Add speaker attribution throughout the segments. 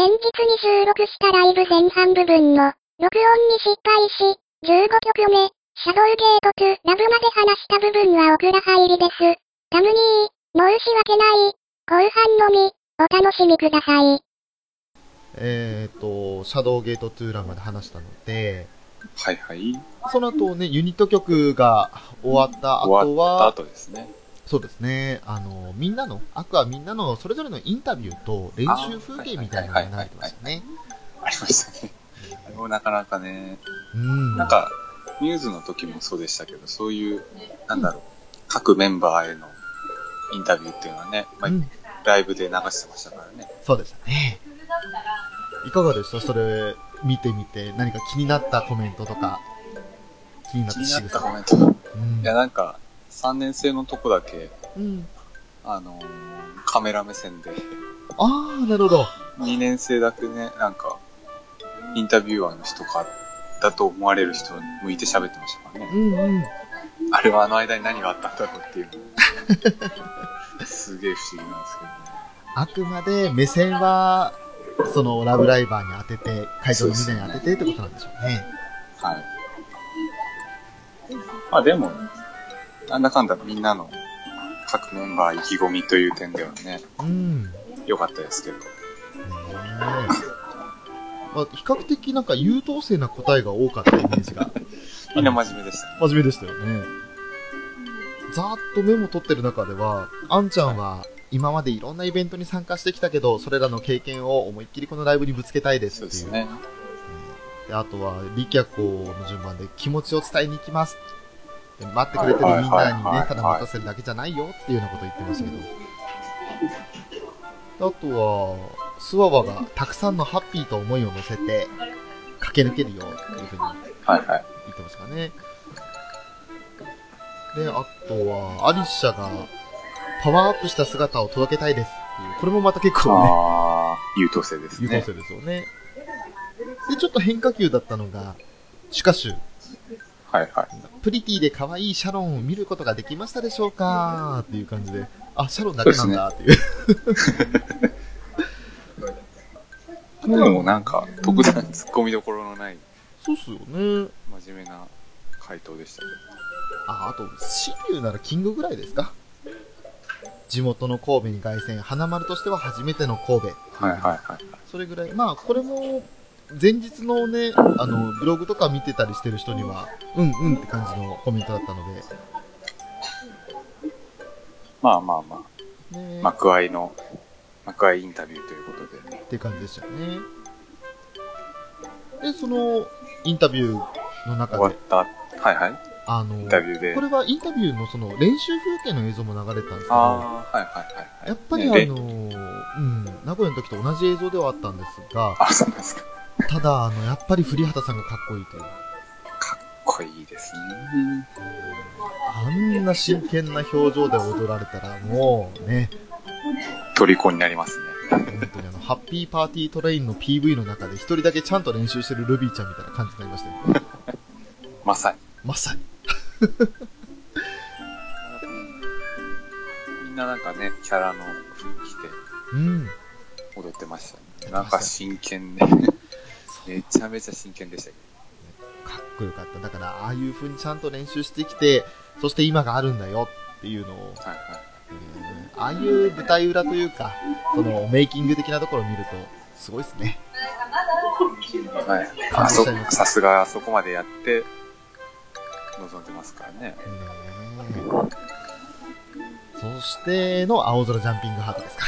Speaker 1: 前日に収録したライブ前半部分の録音に失敗し、15曲目、シャドウゲートトゥラブまで話した部分はオクラ入りです。タムニー、申し訳ない。後半のみ、お楽しみください。
Speaker 2: えっ、と、シャドウゲートトゥーランまで話したので、
Speaker 3: はいはい。
Speaker 2: その後ね、ユニット曲が終わった後
Speaker 3: 終わった
Speaker 2: は、
Speaker 3: 後ですね。
Speaker 2: そうですね、あの、みんなの、アクアみんなのそれぞれのインタビューと練習風景みたいなのが流れてましたね。
Speaker 3: ありましたね。あれもなかなかね、
Speaker 2: うん。
Speaker 3: なんか、ミューズの時もそうでしたけど、そういう、なんだろう、各メンバーへのインタビューっていうのはね、まあ
Speaker 2: うん
Speaker 3: ライブで流してましたからね。
Speaker 2: そうでしたね。いかがでした？それ見てみて、何か気になったコメントとか、気になっ
Speaker 3: た。コメント。
Speaker 2: うん
Speaker 3: いや、なんか、3年生のとこだけ、
Speaker 2: うん。
Speaker 3: あのーカメラ目線で、
Speaker 2: ああ、なるほど。
Speaker 3: 2年生だけね、なんか、インタビュアーの人か、だと思われる人に向いて喋ってましたからね。
Speaker 2: うんうん。
Speaker 3: あれはあの間に何があったんだろうっていうの すげえ不思議なんですけどね。
Speaker 2: あくまで目線は、そのラブライバーに当てて、会場のみんなに当ててってことなんでしょうね。
Speaker 3: はい。まあでも、なんだかんだみんなの各メンバー意気込みという点ではね、
Speaker 2: うん。ね
Speaker 3: 良かったですけど。
Speaker 2: え。まあ、比較的なんか優等生な答えが多かったイメージが。
Speaker 3: みんな真面目でしたね。
Speaker 2: 真面目でしたよね。ざーっとメモ取ってる中では、あんちゃんは今までいろんなイベントに参加してきたけど、それらの経験を思いっきりこのライブにぶつけたいですっていう。
Speaker 3: そうですね。
Speaker 2: であとは、リキャコの順番で気持ちを伝えに行きます。で待ってくれてるみんなにね、
Speaker 3: い
Speaker 2: ただ待たせるだけじゃないよっていうようなこと言ってましたけど。あとは、スワワがたくさんのハッピーと思いを乗せて駆け抜けるよっていうふうに。言ってましたかね。で、あとは、アリッシャがパワーアップした姿を届けたいですっていう、これもまた結構ね、
Speaker 3: 優等生ですね。
Speaker 2: 優等生ですよね。で、ちょっと変化球だったのが、シュカシュ。
Speaker 3: はいはい。
Speaker 2: プリティで可愛いシャロンを見ることができましたでしょうか？っていう感じで、あ、シャロンだけなんだっていう。
Speaker 3: でもなんか、特段突っ込みどころのない
Speaker 2: そうっすよね。
Speaker 3: 真面目な回答でしたけ
Speaker 2: あ、あと、シリューならキングぐらいですか？地元の神戸に凱旋、花丸としては初めての神戸。
Speaker 3: ど。はいはいはい。
Speaker 2: それぐらい。まあ、これも、前日のね、あの、ブログとか見てたりしてる人には、うんうんって感じのコメントだったので、
Speaker 3: まあまあまあ、
Speaker 2: ね、
Speaker 3: 幕愛の、幕愛インタビューということで。
Speaker 2: って感じでしたよね。で、その、インタビューの中で、
Speaker 3: 終わった、はいはい。
Speaker 2: あの、
Speaker 3: インタビューで
Speaker 2: こ。れはインタビューのその練習風景の映像も流れてたんですけど、
Speaker 3: ああ、はいはいはいはい。
Speaker 2: やっぱりあ
Speaker 3: ね
Speaker 2: の、うん、名古屋の時と同じ映像ではあったんですが、
Speaker 3: あ、そうなんですか。か
Speaker 2: ただ、あの、やっぱり栗畑さんがかっこいいという。
Speaker 3: っこいいですね。
Speaker 2: あんな真剣な表情で踊られたら、もうね、
Speaker 3: 虜になりますね。
Speaker 2: 本当にあの、ハッピーパーティートレインの PV の中で一人だけちゃんと練習してるルビーちゃんみたいな感じになりましたよ。
Speaker 3: まさに。
Speaker 2: まさに。
Speaker 3: みんななんかね、キャラの服着て
Speaker 2: うん。
Speaker 3: 踊ってましたね。なんか真剣ね。めちゃめちゃ真剣でしたけ
Speaker 2: かっこよかった。だから、ああいう風にちゃんと練習してきて、そして今があるんだよっていうのを、
Speaker 3: ど。はいはい。
Speaker 2: えーああいう舞台裏というか、そのメイキング的なところを見ると、すごいですね。
Speaker 3: はい。
Speaker 2: 感
Speaker 3: あそさすがあそこまでやって、臨んでますからね。
Speaker 2: そしての青空ジャンピングハートですか。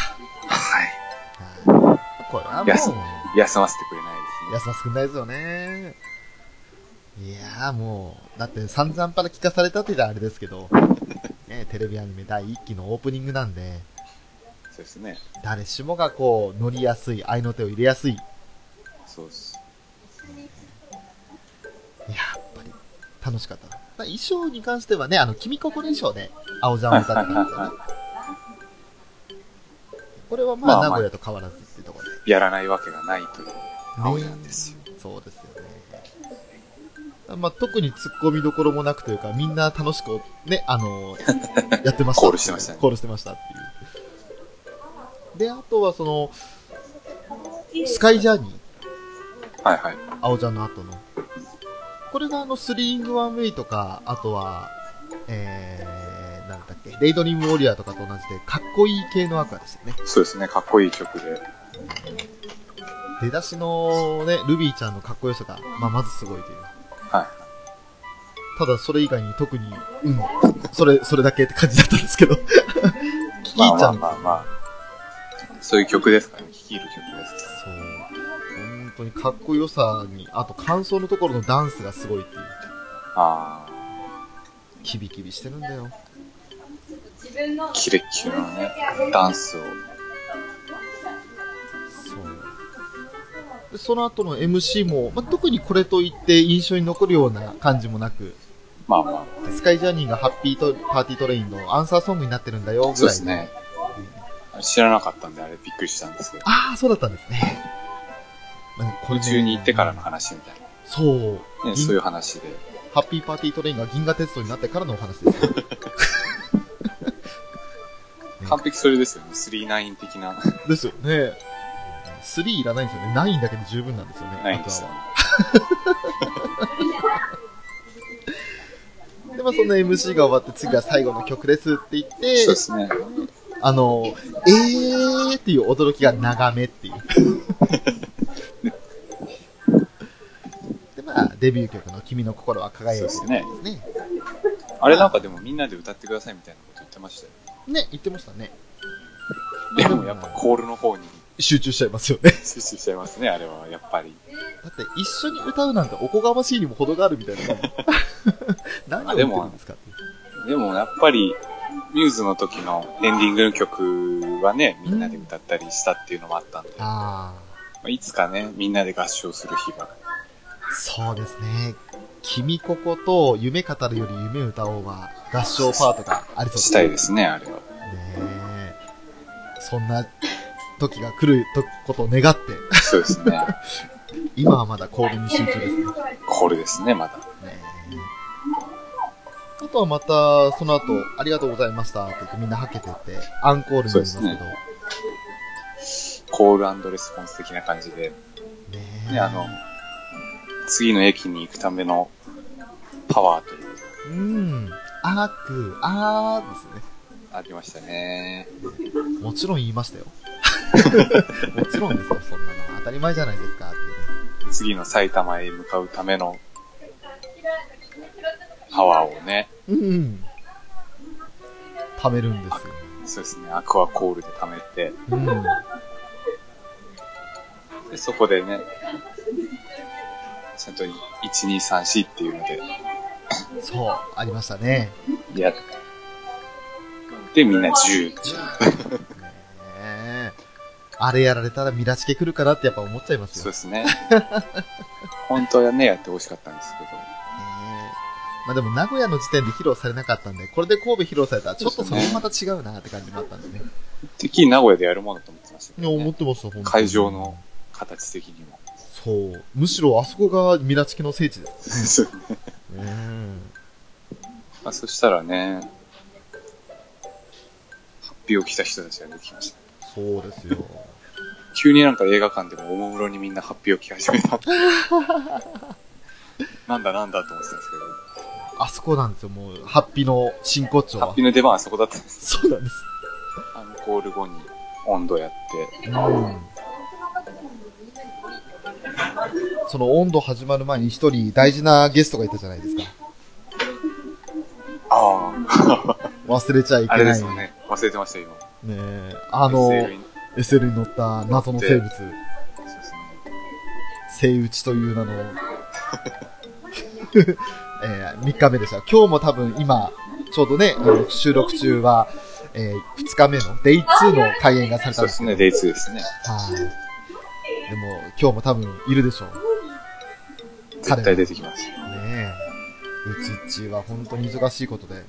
Speaker 3: はい。
Speaker 2: はいこれはも
Speaker 3: 休
Speaker 2: う、
Speaker 3: 休ませてくれない。
Speaker 2: 安田少ないですよね。いやーもう、だって散々から聞かされたって言ったらあれですけど、ね、テレビアニメ第1期のオープニングなんで、
Speaker 3: そうですね。
Speaker 2: 誰しもがこう、乗りやすい、愛の手を入れやすい。
Speaker 3: そうです。
Speaker 2: やっぱり、楽しかった。まあ衣装に関してはね、あの、君心衣装で、青ジャンを歌ってたんですよね。これはまあ名古屋と変わらずっていうところで。
Speaker 3: やらないわけがないという青なんですよ。
Speaker 2: そうですよね。まあ、特に突っ込みどころもなくというか、みんな楽しく、ね、あの、やってました。
Speaker 3: コールしてましたね
Speaker 2: コールしてましたっていう。で、あとはその、スカイジャーニー、
Speaker 3: はいはい。
Speaker 2: 青ちゃんの後の。これがあの、スリーイングワンウェイとか、あとは、えー、なんだっけ、レイドリームウォリアーとかと同じで、かっこいい系のアクアですよね。
Speaker 3: そうですね、かっこいい曲で。
Speaker 2: 出だしのね、ルビーちゃんのかっこよさが、まあ、まずすごいという。
Speaker 3: はい。
Speaker 2: ただ、それ以外に特に、うん、それ、それだけって感じだったんですけど。キキ
Speaker 3: まあまあ
Speaker 2: ーちゃん、
Speaker 3: まあまあ。そういう曲ですからね、聴き入る曲ですか
Speaker 2: そう。本当にかっこよさに、あと感想のところのダンスがすごいっていう。
Speaker 3: ら。あ
Speaker 2: キビキビしてるんだよ。
Speaker 3: あ、キレッキレのね、ダンスを。
Speaker 2: その後の MC も、まあ、特にこれといって印象に残るような感じもなく、
Speaker 3: まあま
Speaker 2: スカイジャーニーがハッピーパーティートレインのアンサーソングになってるんだよ、
Speaker 3: あ、
Speaker 2: ぐらいの
Speaker 3: そうですね。知らなかったんで、あれびっくりしたんですけど。
Speaker 2: ああ、そうだったんですね。まあこれね
Speaker 3: 宇宙に行ってからの話みたい
Speaker 2: そう。
Speaker 3: な。ね、そういう話で。
Speaker 2: ハッピーパーティートレインが銀河鉄道になってからのお話ですよ。
Speaker 3: 完璧それですよね、スリーナイン的な。
Speaker 2: ですよね。3いらないんですよね。9だけで十分なんですよね。
Speaker 3: ないんですよ
Speaker 2: で、まあそんな MC が終わって次は最後の曲ですって言って
Speaker 3: そうで、すね。
Speaker 2: あの、えーっていう驚きが長めっていう。で、まあ、デビュー曲の君の心は輝いてる
Speaker 3: そうで
Speaker 2: ですね。
Speaker 3: あれなんかでもみんなで歌ってくださいみたいなこと言ってましたよ。
Speaker 2: ね、言ってましたね。
Speaker 3: でもやっぱコールの方に
Speaker 2: 集中しちゃいますよね。
Speaker 3: 集中しちゃいますね、あれは。やっぱり。
Speaker 2: だって一緒に歌うなんておこがましいにも程があるみたいな。何を言ってるんですか。
Speaker 3: でもやっぱり、ミューズの時のエンディングの曲はね、みんなで歌ったりしたっていうのもあったんで、ま
Speaker 2: あ
Speaker 3: あいつかね、みんなで合唱する日が。
Speaker 2: あ、そうですね。君ここと夢語るより夢歌おうは合唱パートがありそうです
Speaker 3: したいですね、あれは。
Speaker 2: ねえ。そんな時が来るとことを願って、
Speaker 3: そうですね。
Speaker 2: 今はまだコールに集中ですね。
Speaker 3: コールですね、まだ。
Speaker 2: ねえあとはまた、その後、ありがとうございましたって言ってみんなはけてって、アンコールになりますけど。
Speaker 3: コールレスポンス的な感じで、
Speaker 2: ねえ
Speaker 3: ね、あの、次の駅に行くためのパワーという、
Speaker 2: うん。あーく、あーですね。
Speaker 3: ありましたね。
Speaker 2: もちろん言いましたよ。もちろんですよ、そんなの。当たり前じゃないですか、ってね。
Speaker 3: 次の埼玉へ向かうためのパワーをね、
Speaker 2: うんうん。貯めるんですよ。
Speaker 3: そうですね、アクアコールで貯めて、
Speaker 2: うん。
Speaker 3: でそこでね、ちゃんと1、2、3、4っていうので、
Speaker 2: そう、ありましたね。
Speaker 3: やっで、みんな10。
Speaker 2: ねえ。あれやられたらミラチケ来るかなってやっぱ思っちゃいますよ。
Speaker 3: そうですね。本当はね、やってほしかったんですけど、
Speaker 2: まあでも名古屋の時点で披露されなかったんで、これで神戸披露されたらちょっとそれもまた違うなって感じもあったんでね。
Speaker 3: てっきり名古屋でやるものと思ってましたけ
Speaker 2: い
Speaker 3: ね、
Speaker 2: 思ってました、本当に
Speaker 3: 会場の。形的にも。
Speaker 2: そう。むしろあそこがミラチケの聖地です。
Speaker 3: そうね
Speaker 2: うん。
Speaker 3: まあ、そしたらね、ハッピーを着た人たちが出てきました。
Speaker 2: そうですよ。
Speaker 3: 急になんか映画館でもおもむろにみんなハッピーを着始めた。なんだなんだと思ってたんです
Speaker 2: あそこなんですよ、もう、ハッピーの真骨頂
Speaker 3: けど、ハッ
Speaker 2: は
Speaker 3: ピ。ーの出番はそこだったんです。
Speaker 2: そうなんです。
Speaker 3: アンコール後に温度やって、
Speaker 2: うん。その温度始まる前に一人大事なゲストがいたじゃないですか。
Speaker 3: あ
Speaker 2: 忘れちゃい
Speaker 3: あ、あ
Speaker 2: けない。
Speaker 3: れですよね。忘れてました、今。
Speaker 2: ねえあの、
Speaker 3: SL に
Speaker 2: SL に乗った謎の生物、
Speaker 3: そうですね。
Speaker 2: 生打ちという名の、えー、3日目でした。今日も多分今、ちょうどね、あの収録中は、えー、2日目の、デイ2の開演がされたんですけど。
Speaker 3: そうですね、デイ2ですね。
Speaker 2: はい。でも、今日も多分いるでしょう。
Speaker 3: 絶対出てきます。
Speaker 2: ねえ。うちっちは本当に忙しいことで。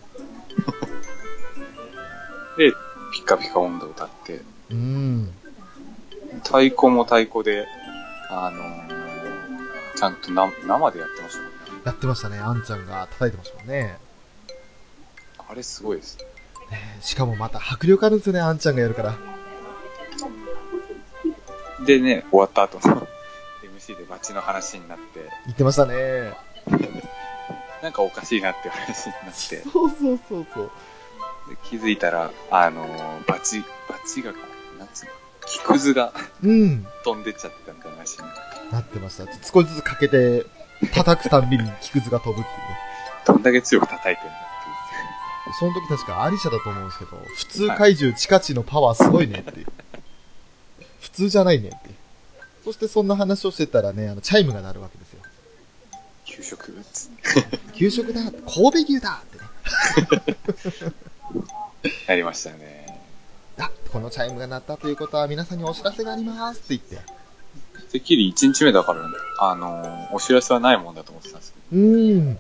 Speaker 3: で、ピッカピカ温度を歌って、
Speaker 2: うん。
Speaker 3: 太鼓も太鼓で、あのーちゃんとな生でやってましたもんね。
Speaker 2: やってましたね。あんちゃんが叩いてましたもんね。
Speaker 3: あれすごいです。
Speaker 2: ねえしかもまた迫力あるんですよね、あんちゃんがやるから。
Speaker 3: でね、終わった後の MC でバチの話になって、
Speaker 2: 言ってましたね。
Speaker 3: なんかおかしいなって話になって、で
Speaker 2: そうそうそうそう。
Speaker 3: 気づいたら、あのーバチ、バチが、なんつうの、木くずが
Speaker 2: うん。
Speaker 3: 飛んでっちゃってたみたいな話になって
Speaker 2: ました。少しずつかけて、叩くたんびに木くずが飛ぶっていうね。
Speaker 3: どんだけ強く叩いてんだっ
Speaker 2: その時確かアリシャだと思うんですけど、普通怪獣ちかちーのパワーすごいねっていう。普通じゃないねっていう。そしてそんな話をしてたらね、あの、チャイムが鳴るわけですよ。
Speaker 3: ていう。給食？つって
Speaker 2: 給食だ神戸牛だってね。
Speaker 3: なりましたね。
Speaker 2: あ、このチャイムが鳴ったということは皆さんにお知らせがありますって言って。
Speaker 3: てっきり1日目だから、あのーお知らせはないもんだと思ってたんですけ
Speaker 2: うーん。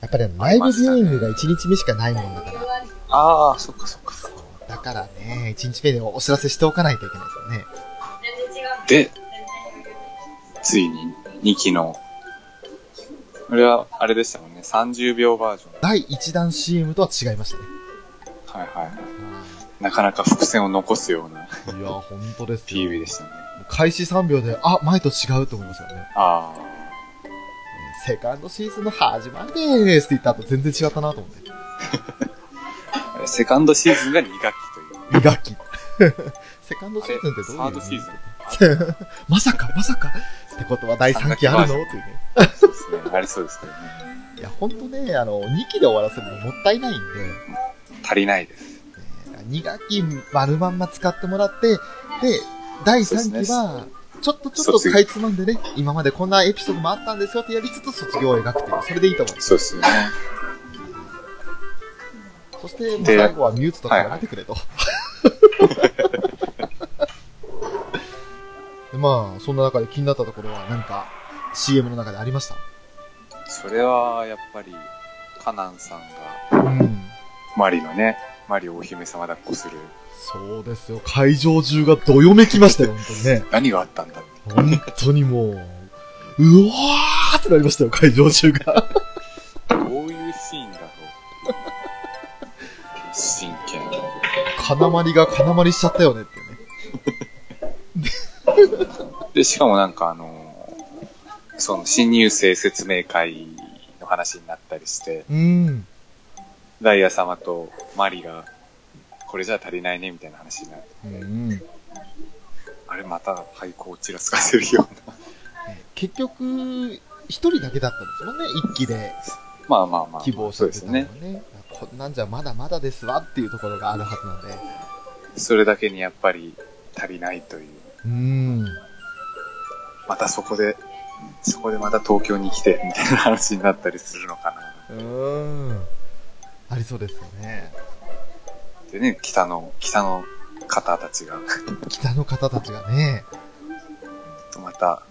Speaker 2: やっぱりあの、ライブビューイングが1日目しかないもんだから。
Speaker 3: ど。ああ、そっかそっかそっか。
Speaker 2: だからね、1日目でお知らせしておかないといけないですよね。
Speaker 3: で、ついに2期の、これはあれでしたもんね、30秒バージョン。
Speaker 2: 第1弾 CM とは違いましたね。
Speaker 3: はいはいはい。なかなか伏線を残すような
Speaker 2: いや、本当ですよ。
Speaker 3: PV でしたね。
Speaker 2: 開始3秒で、あ、前と違うと思いますよね。
Speaker 3: あ
Speaker 2: セカンドシーズンの始まりでーすって言った後全然違ったなと思って。
Speaker 3: あ。セカンドシーズンが2学期という。
Speaker 2: 2学期。セカンドシーズンってどういう
Speaker 3: サードシーズン。
Speaker 2: まさか、まさか。ってことは第3期あるの？っていうね。
Speaker 3: そうですね。ありそうですけどね。
Speaker 2: いや、ほんとね、あの、2期で終わらせるのもったいないんで、
Speaker 3: 足りないです。
Speaker 2: 2学期丸まんま使ってもらって、で、第3期は、ちょっとちょっとかいつまんでね、今までこんなエピソードもあったんですよってやりつつ卒業を描くっていう、それでいいと思う。
Speaker 3: そうですよね。
Speaker 2: そして、最後はミューツとかやめてくれと。でまあ、そんな中で気になったところは、なんか、CM の中でありました？
Speaker 3: それは、やっぱり、カナンさんが、
Speaker 2: うん。
Speaker 3: マリのね、マリをお姫様抱っこする。
Speaker 2: そうですよ。会場中がどよめきましたよ、本当にね。
Speaker 3: 何があったんだって。
Speaker 2: 本当にもう、うわーってなりましたよ、会場中が。
Speaker 3: どういうシーンだろう決心権。
Speaker 2: 金まりが金まりしちゃったよねっていうね。
Speaker 3: で、しかもなんかあのその新入生説明会の話になったりして、
Speaker 2: うん。
Speaker 3: ダイヤ様とマリが、これじゃ足りないねみたいな話になって、
Speaker 2: うん。
Speaker 3: あれまた廃校をちらつかせるような。
Speaker 2: 結局、一人だけだったんですもんね、一期で
Speaker 3: まあまあまあ。
Speaker 2: 希望して
Speaker 3: ですね。
Speaker 2: たのはね。こんなんじゃまだまだですわっていうところがあるはずなんで。
Speaker 3: それだけにやっぱり足りないという。
Speaker 2: うん。
Speaker 3: またそこで、そこでまた東京に来て、みたいな話になったりするのかな。
Speaker 2: うん。ありそうですよね。
Speaker 3: でね、北の、北の方たちが、
Speaker 2: 北の方たちがね、
Speaker 3: また、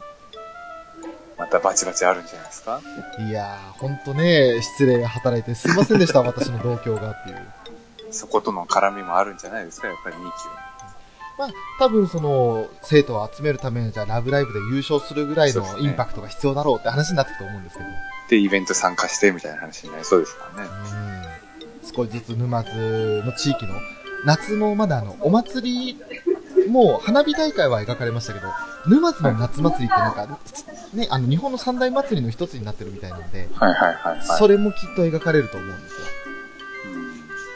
Speaker 3: またバチバチあるんじゃないですか？
Speaker 2: いやー、ほんとね、失礼働いてすいませんでした、私の同郷がっていう。
Speaker 3: そことの絡みもあるんじゃないですか？やっぱり2期は。
Speaker 2: まあ、多分その、生徒を集めるためにじゃあラブライブで優勝するぐらいのインパクトが必要だろうって話になってくと思うんですけど。
Speaker 3: で、イベント参加してみたいな話になりそうですからね。
Speaker 2: うん。少しずつ沼津の地域の、夏のまだあの、お祭り、もう花火大会は描かれましたけど、沼津の夏祭りってなんか、ね、あの、日本の三大祭りの一つになってるみたいなんで、
Speaker 3: はいはいはいはい。
Speaker 2: それもきっと描かれると思うんですよ。
Speaker 3: うん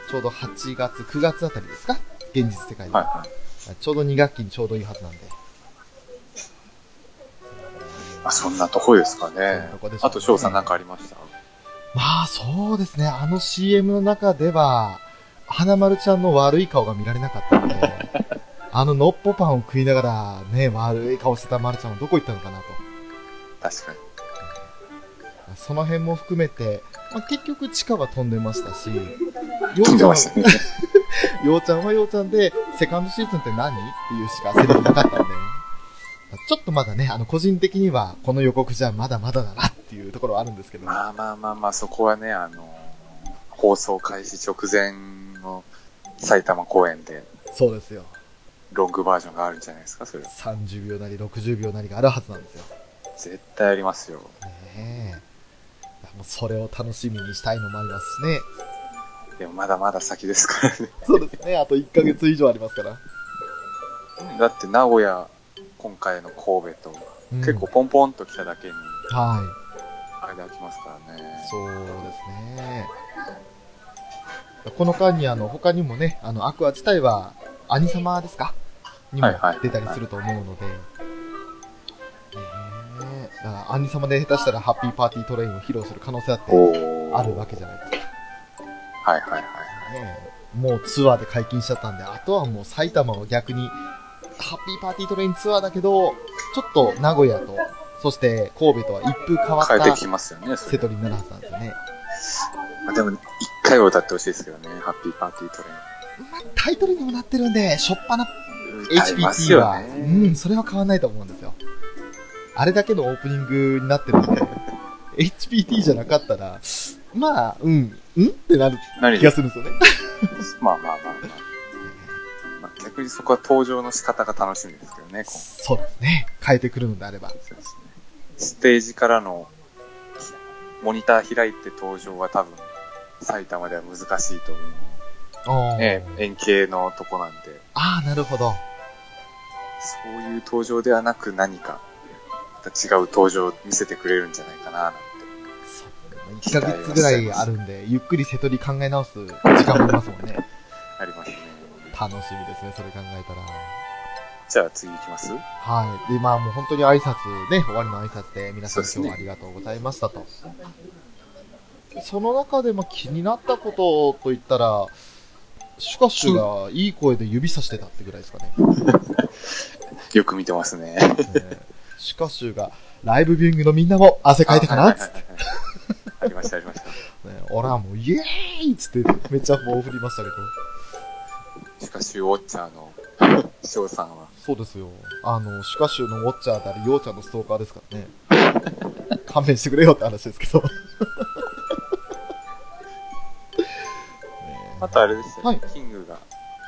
Speaker 2: ちょうど8月、9月あたりですか？現実世界で。
Speaker 3: はいはい。
Speaker 2: ちょうど2学期にちょうどいいはずなんで。
Speaker 3: あ、そんなとこですかね
Speaker 2: ね
Speaker 3: あと、翔さんなんかありました？
Speaker 2: まあ、そうですね。あの CM の中では、花丸ちゃんの悪い顔が見られなかったので、あののっぽパンを食いながら、ね、悪い顔してた丸ちゃんはどこ行ったのかなと。
Speaker 3: 確かに。
Speaker 2: その辺も含めて、まあ、結局地下は飛んでましたし、ようちゃんは。ようちゃんはようちゃんで、セカンドシーズンって何？っていうしかセリフなかったんで、ちょっとまだね、あの、個人的には、この予告じゃまだまだだなっていうところはあるんですけど、
Speaker 3: まあまあまあまあ、そこはね、あの、放送開始直前の埼玉公演で、
Speaker 2: そうですよ。
Speaker 3: ロングバージョンがあるんじゃないですか、それは。
Speaker 2: 30秒なり60秒なりがあるはずなんですよ。
Speaker 3: 絶対ありますよ。
Speaker 2: ねえ。もうそれを楽しみにしたいのもありますしね。
Speaker 3: でもまだまだ先ですからね。
Speaker 2: そうですね。あと1ヶ月以上ありますから。
Speaker 3: だって名古屋今回の神戸と、
Speaker 2: うん
Speaker 3: 結構ポンポンと来ただけに、
Speaker 2: はい。
Speaker 3: 間空きますからね。
Speaker 2: そうですね。この間にあの、他にもね、あの、アクア自体は、アニサマですか？にも出たりすると思うので。ねえだから、アニサマで下手したらハッピーパーティートレインを披露する可能性だってあるわけじゃないですか。
Speaker 3: はいはいはい。
Speaker 2: もうツアーで解禁しちゃったんで、あとはもう埼玉を逆に、ハッピーパーティートレインツアーだけど、ちょっと名古屋と、そして神戸とは一風変わった
Speaker 3: 変えてきますよね、それ。
Speaker 2: セトリになるはずなんですよね。
Speaker 3: まあでも、一回は歌ってほしいですけどね、ハッピーパーティートレ
Speaker 2: まあ、タイトルにもなってるんで、しょっぱな HPT
Speaker 3: よ
Speaker 2: は、
Speaker 3: ね。
Speaker 2: うん、それは変わんないと思うんですよ。あれだけのオープニングになってるんで、HPT じゃなかったら、まあ、うん、うんってなる
Speaker 3: 何
Speaker 2: 気がするんですよね。
Speaker 3: まあまあまあまあ。まあ、逆にそこは登場の仕方が楽しみですけどね、今
Speaker 2: そうですね。変えてくるのであれば。
Speaker 3: そうですね。ステージからのモニター開いて登場は多分埼玉では難しいと思う。ね、円形のとこなんで、
Speaker 2: ああ、なるほど。
Speaker 3: そういう登場ではなく何か、また違う登場を見せてくれるんじゃないかな、なんて。
Speaker 2: 1ヶ月ぐらいあるんで、ゆっくり瀬戸り考え直す時間もありますもんね。
Speaker 3: ありますね。
Speaker 2: 楽しみですね、それ考えたら。
Speaker 3: じゃあ次行きます？
Speaker 2: はい。で、まあもう本当に挨拶ね、終わりの挨拶で皆さん今日はありがとうございましたと。その中でも気になったことといったら、シュカシュがいい声で指さしてたってぐらいですかね。
Speaker 3: よく見てますね。
Speaker 2: ねシュカシュがライブビューイングのみんなも汗かいてかな？っつっ
Speaker 3: ありました、ありました。
Speaker 2: ね、俺はもうイエーイっつってめっちゃ棒を振りましたけど。
Speaker 3: しかし、ウォッチャーの翔さんは、
Speaker 2: そうですよ。あの、シュカシュのウォッチャーであり、ヨウちゃんのストーカーですからね。勘弁してくれよって話ですけど。
Speaker 3: あとあれでしたね、
Speaker 2: はい
Speaker 3: キングが、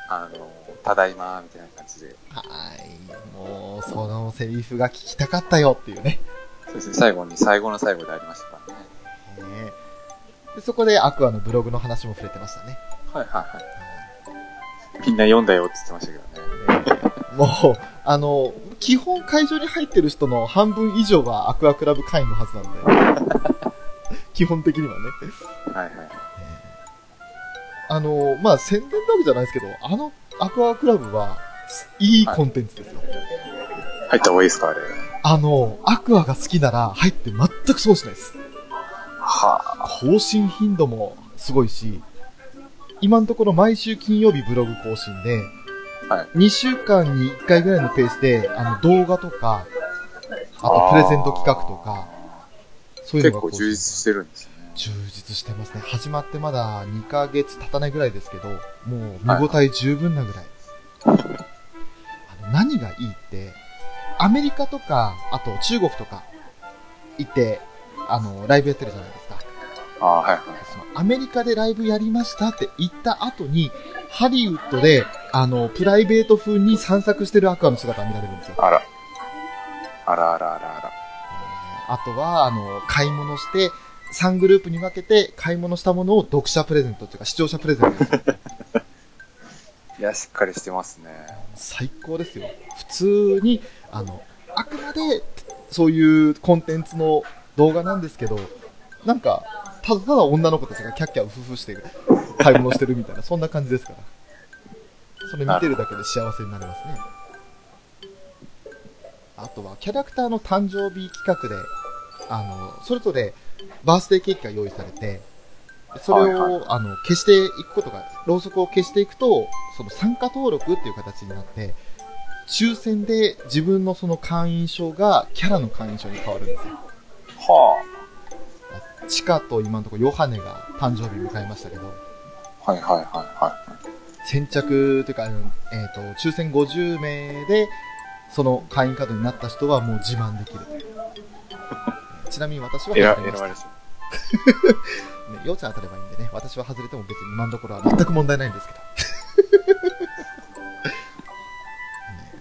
Speaker 3: あの、ただいま、みたいな感じで、
Speaker 2: はい。もう、そのセリフが聞きたかったよっていうね。
Speaker 3: そうですね、最後に、最後の最後でありましたからね。
Speaker 2: ねでそこでアクアのブログの話も触れてましたね。
Speaker 3: はいはいはい。みんな読んだよって言ってましたけど
Speaker 2: もう、あの、基本会場に入ってる人の半分以上はアクアクラブ会員のはずなんで。基本的にはね。
Speaker 3: はいはい。
Speaker 2: あの、まあ、宣伝ってわけじゃないですけど、あのアクアクラブは、いいコンテンツですよ。
Speaker 3: 入った方がいいですか、あれ。
Speaker 2: あの、アクアが好きなら入って全く損しないです。
Speaker 3: はあ。
Speaker 2: 更新頻度もすごいし、今のところ毎週金曜日ブログ更新で、
Speaker 3: はい
Speaker 2: 2週間に1回ぐらいのペースで、あの動画とか、あとプレゼント企画とか、そういうのが
Speaker 3: 結構充実してるんですよね。
Speaker 2: 充実してますね。始まってまだ2ヶ月経たないぐらいですけど、もう見応え十分なぐらい。あの何がいいって、アメリカとか、あと中国とか行って、あの、ライブやってるじゃないですか。
Speaker 3: ああ、はいはい。
Speaker 2: そのアメリカでライブやりましたって言った後に、ハリウッドで、あの、プライベート風に散策してるアクアの姿が見られるんですよ。
Speaker 3: あら。あらあらあらあら。
Speaker 2: えーあとは、あの、買い物して、3グループに分けて買い物したものを読者プレゼントっていうか視聴者プレゼントする。
Speaker 3: いや、しっかりしてますね。
Speaker 2: 最高ですよ。普通に、あの、あくまで、そういうコンテンツの動画なんですけど、なんか、ただただ女の子たちがキャッキャウフフしてる、買い物してるみたいな、そんな感じですから。それ見てるだけで幸せになりますね。あとは、キャラクターの誕生日企画で、あの、それぞれバースデーケーキが用意されて、それを、
Speaker 3: はいは
Speaker 2: あの、消していくことが、ろうそくを消していくと、その参加登録っていう形になって、抽選で自分のその会員証がキャラの会員証に変わるんですよ。
Speaker 3: は
Speaker 2: チカと今のところヨハネが誕生日迎えましたけど、
Speaker 3: あ。はいはいはいは
Speaker 2: 先着というか、えっ、と、抽選50名で、その会員カードになった人はもう自慢できる。ちなみに私は。
Speaker 3: 選
Speaker 2: れました。ね、ようちゃん当たればいいんでね、私は外れても別に今のところは全く問題ないんですけど。ね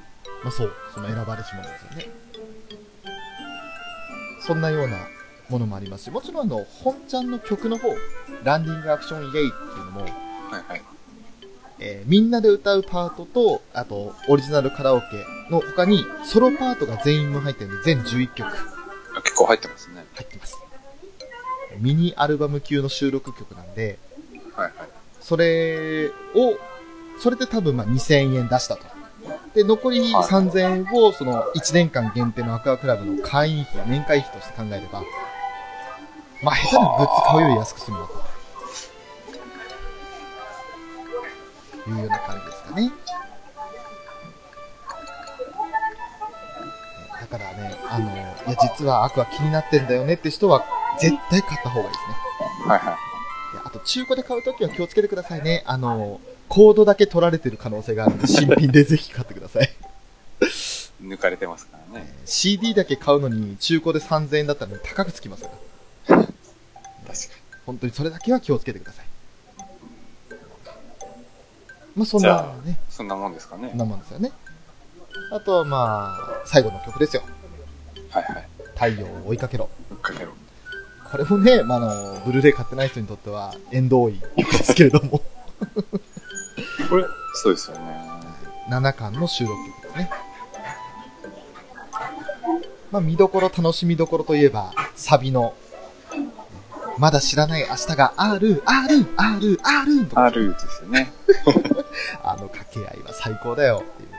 Speaker 2: まあそう、その選ばれし者ですよね。そんなようなものもありますし、もちろんあの、本ちゃんの曲の方、ランディングアクションイエイっていうのも、
Speaker 3: はいはい。
Speaker 2: えーみんなで歌うパートと、あと、オリジナルカラオケの他に、ソロパートが全員分入ってるんで、全11曲
Speaker 3: あ結構入ってますね。
Speaker 2: 入ってます。ミニアルバム級の収録曲なんで、
Speaker 3: はいはい。
Speaker 2: それを、それで多分まあ2000円出したと。で、残り
Speaker 3: はい
Speaker 2: 3000円をその1年間限定のアクアクラブの会員費、年会費として考えれば、まあ下手にグッズ買うより安く済むなと。いうような感じですかね。だからね、あの、いや実はアクア気になってんだよねって人は絶対買った方がいいですね。
Speaker 3: はいはい。
Speaker 2: いやあと、中古で買うときは気をつけてくださいね。あの、コードだけ取られてる可能性があるので、新品でぜひ買ってください。
Speaker 3: 抜かれてますからね。
Speaker 2: CD だけ買うのに、中古で3000円だったら高くつきますから。
Speaker 3: 確か
Speaker 2: 本当にそれだけは気をつけてください。まあ、そんなね、
Speaker 3: に。そんなもんですかね
Speaker 2: そん。なもんですよね。あとはまあ、最後の曲ですよ。
Speaker 3: はいはい。
Speaker 2: 太陽を追いかけろ。
Speaker 3: 追っかけろ。
Speaker 2: これもね、まあ、あの、ブルーレイ買ってない人にとっては、縁遠い曲ですけれども、
Speaker 3: これ、そうですよね。
Speaker 2: 7巻の収録曲ですね。まあ、見どころ、楽しみどころといえば、サビの、まだ知らない明日がある、ある、ある、ある
Speaker 3: あるですよね。
Speaker 2: あの掛け合いは最高だよっていう。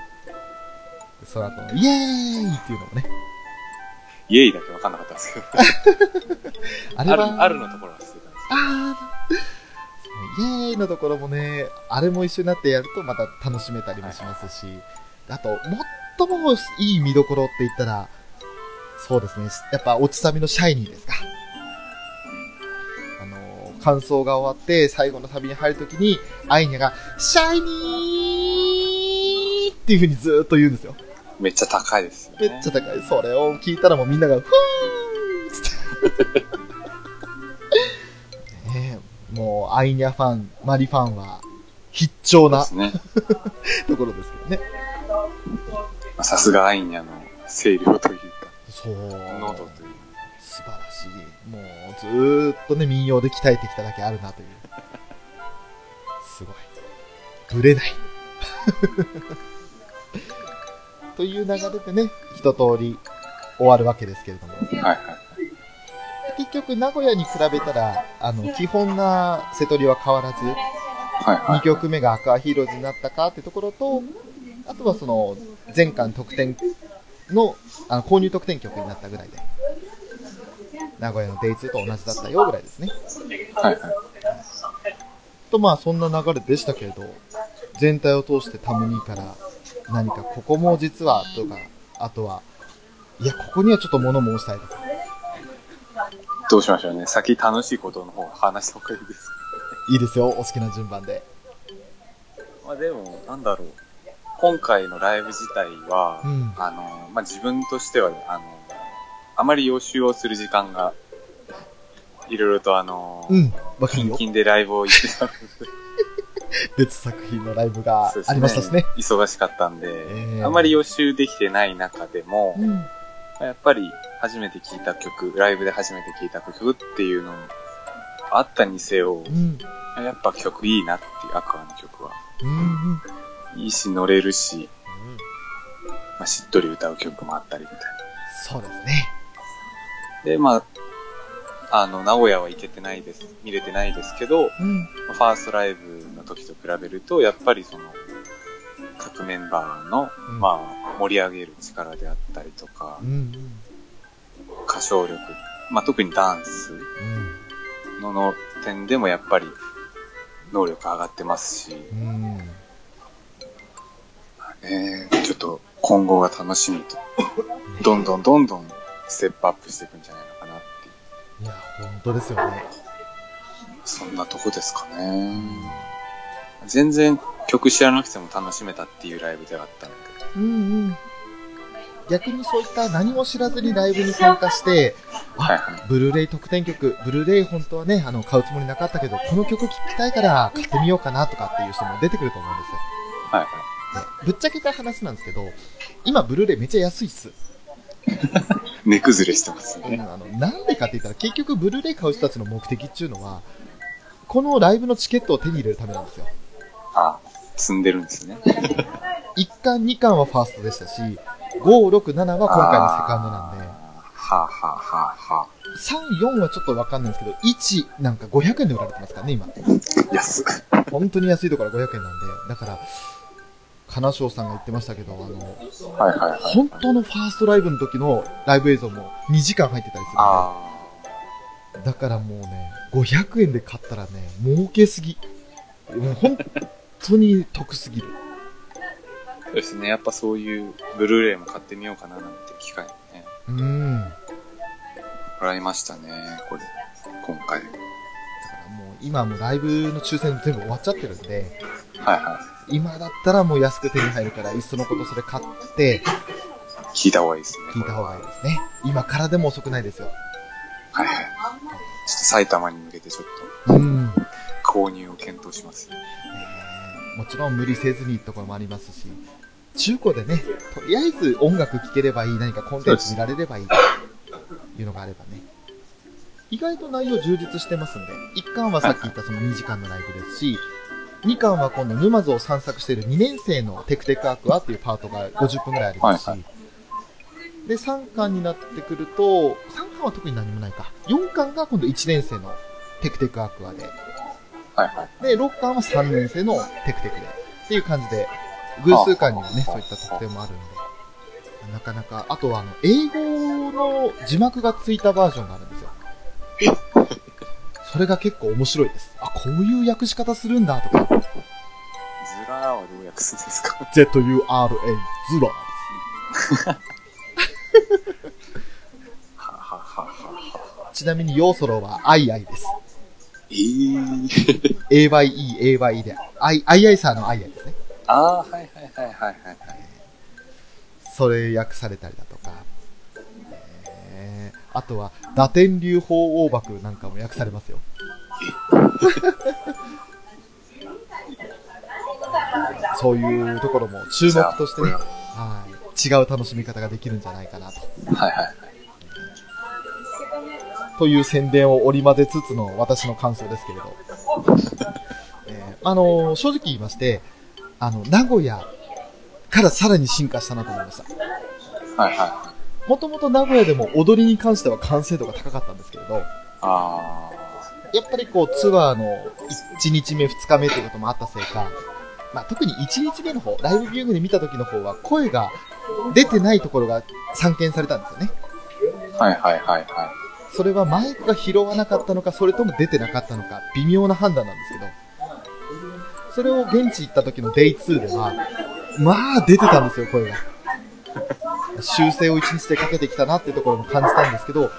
Speaker 2: その後の、イエーイっていうのもね、
Speaker 3: イエイだけわかんなかったんですけど。
Speaker 2: あれは、
Speaker 3: ある、あるのところは忘れたんです
Speaker 2: あーそのイエーイのところもね、あれも一緒になってやるとまた楽しめたりもしますし、あと、最もいい見どころって言ったら、そうですね、やっぱ落ちサビのシャイニーですか。感想が終わって最後のサビに入るときに、アイニャが、シャイニーっていう風にずーっと言うんですよ。
Speaker 3: めっちゃ高いですよね。
Speaker 2: めっちゃ高い。それを聞いたらもうみんなが、ふーつって。ねえもう、アイニャファン、マリファンは、必聴な
Speaker 3: ね。
Speaker 2: ところですけどね。
Speaker 3: まあさすがアイニャの声量というか、
Speaker 2: そう。
Speaker 3: 喉という。
Speaker 2: 素晴らしい。もう、ずーっとね、民謡で鍛えてきただけあるなという。すごい。ぶれない。という流れでね、一通り終わるわけですけれども。
Speaker 3: はいはい。
Speaker 2: 結局、名古屋に比べたら、あの、基本な瀬戸りは変わらず、
Speaker 3: はいは
Speaker 2: 2曲目がアクアヒーローズになったかってところと、あとはその、前巻得点の、あの、購入得点曲になったぐらいで、名古屋の Day2 と同じだったよぐらいですね。
Speaker 3: い。はいはい。
Speaker 2: と、まあ、そんな流れでしたけれど、全体を通してタムニーから、何かここも実は、とか、あとは、いや、ここにはちょっと物申したいとか、
Speaker 3: どうしましょうね。先楽しいことの方が話した方がいいです。
Speaker 2: いいですよ、お好きな順番で。
Speaker 3: まあでも、なんだろう。今回のライブ自体は、
Speaker 2: うん。
Speaker 3: あの、まあ自分としては、あの、あまり予習をする時間が、いろいろとあの、
Speaker 2: うん、わかる
Speaker 3: 近
Speaker 2: よ。
Speaker 3: 々でライブを行ってたので、
Speaker 2: 別作品のライブがありましたしね。
Speaker 3: 忙しかったんで、
Speaker 2: え
Speaker 3: あまり予習できてない中でも、
Speaker 2: うん。
Speaker 3: やっぱり初めて聴いた曲、ライブで初めて聴いた曲っていうのあったにせよ
Speaker 2: う、ん。
Speaker 3: やっぱ曲いいなっていう、アクアの曲は。
Speaker 2: うん。うん。
Speaker 3: いいし、乗れるし、まあ、しっとり歌う曲もあったりみたい
Speaker 2: そうですね。
Speaker 3: な。で、まあ、あの、名古屋は行けてないです、見れてないですけど、
Speaker 2: うん。
Speaker 3: ファーストライブの時と比べると、やっぱりその、各メンバーの、
Speaker 2: うん
Speaker 3: まあ、盛り上げる力であったりとか
Speaker 2: う、ん。
Speaker 3: 歌唱力、まあ、特にダンス
Speaker 2: うん。
Speaker 3: のの点でもやっぱり、能力上がってますし、
Speaker 2: うん。
Speaker 3: えー、ちょっと今後が楽しみと、どんどんどんどんステップアップしていくんじゃないのかなっていう、
Speaker 2: いや、本当ですよね。
Speaker 3: そんなとこですかね。全然曲知らなくても楽しめたっていうライブではあったんだけど、
Speaker 2: うんうん。逆にそういった何も知らずにライブに参加して、
Speaker 3: はいはい。
Speaker 2: ブルーレイ特典曲、ブルーレイ本当はね、あの、買うつもりなかったけど、この曲聴きたいから買ってみようかなとかっていう人も出てくると思うんですよ。
Speaker 3: はいはい。
Speaker 2: ね、ぶっちゃけた話なんですけど、今ブルーレイめっちゃ安いっす。
Speaker 3: 値崩れしてます
Speaker 2: うん、
Speaker 3: ね。
Speaker 2: あの、なんでかって言ったら、結局ブルーレイ買う人たちの目的っていうのは、このライブのチケットを手に入れるためなんですよ。
Speaker 3: あ、積んでるんですね。
Speaker 2: 1巻、2巻はファーストでしたし、5、6、7は今回のセカンドなんで、
Speaker 3: はあ、はあ、はあ、はあ。
Speaker 2: 3、4はちょっとわかんないんですけど、1なんか500円で売られてますからね、今。
Speaker 3: 安っ。
Speaker 2: 本当に安いところは500円なんで、だから、金賞さんが言ってましたけど、あの、
Speaker 3: はいはいはい。
Speaker 2: 本当のファーストライブの時のライブ映像も2時間入ってたりするだからもうね、500円で買ったらね、儲けすぎ。もう本当に得すぎる。
Speaker 3: あ。そうですね。やっぱそういうブルーレイも買ってみようかななんて機会にね、
Speaker 2: うーん。だ
Speaker 3: もらいましたね、これ。今回。
Speaker 2: からもう今はもうライブの抽選全部終わっちゃってるんで、
Speaker 3: はいは
Speaker 2: 今だったらもう安く手に入るから、いっそのことそれ買って、
Speaker 3: い。聞いた方がいいですね。
Speaker 2: 聞いた方がいいですね。今からでも遅くないですよ。
Speaker 3: はいはい。ちょっと埼玉に向けてちょっと
Speaker 2: うん。ね
Speaker 3: 購入を検討します。
Speaker 2: えもちろん無理せずにってところもありますし、中古でね、とりあえず音楽聴ければいい、何かコンテンツ見られればいいというのがあればね。意外と内容充実してますんで、1巻はさっき言ったその2時間のライブですし、2巻は今度沼津を散策している2年生のテクテクアクアっていうパートが50分くらいありますし、
Speaker 3: はいは
Speaker 2: で、3巻になってくると、3巻は特に何もないか。4巻が今度1年生のテクテクアクアで、
Speaker 3: はいはい。
Speaker 2: で、6巻は3年生のテクテクで、っていう感じで、偶数巻にもね、そういった特典もあるんで、なかなか、あとはあの、英語の字幕がついたバージョンがある。それが結構面白いです。あ、こういう訳し方するんだとか、
Speaker 3: ズラーはどう訳すんですか
Speaker 2: ？ZURA、ズラー
Speaker 3: ははははは。
Speaker 2: ちなみに、ヨーソロは、 aye aye です。
Speaker 3: えー。
Speaker 2: AYE、AYE で、アイ、 aye aye sir の aye aye ですね。
Speaker 3: ああ、はいはいはいはいはい。
Speaker 2: それ訳されたりだとあとは、堕天龍鳳凰縛なんかも訳されますよ。そういうところも注目としてはい、違う楽しみ方ができるんじゃないかなと。
Speaker 3: はいはいはい。
Speaker 2: という宣伝を織り交ぜつつの私の感想ですけれど。えーあのー正直言いまして、あの、名古屋からさらに進化したなと思いました。
Speaker 3: はいは
Speaker 2: もともと名古屋でも踊りに関しては完成度が高かったんですけれど、
Speaker 3: い。あ
Speaker 2: やっぱりこうツアーの1日目2日目ということもあったせいか、まあ、特に1日目の方、ライブビューイングで見た時の方は声が出てないところが散見されたんですよね。
Speaker 3: あ。はいはいはいは
Speaker 2: それはマイクが拾わなかったのか、それとも出てなかったのか、微妙な判断なんですけど、それを現地行った時の Day2 では、まあ出てたんですよ、声が。修正を1日でかけてきたなっていうところも感じたんですけど、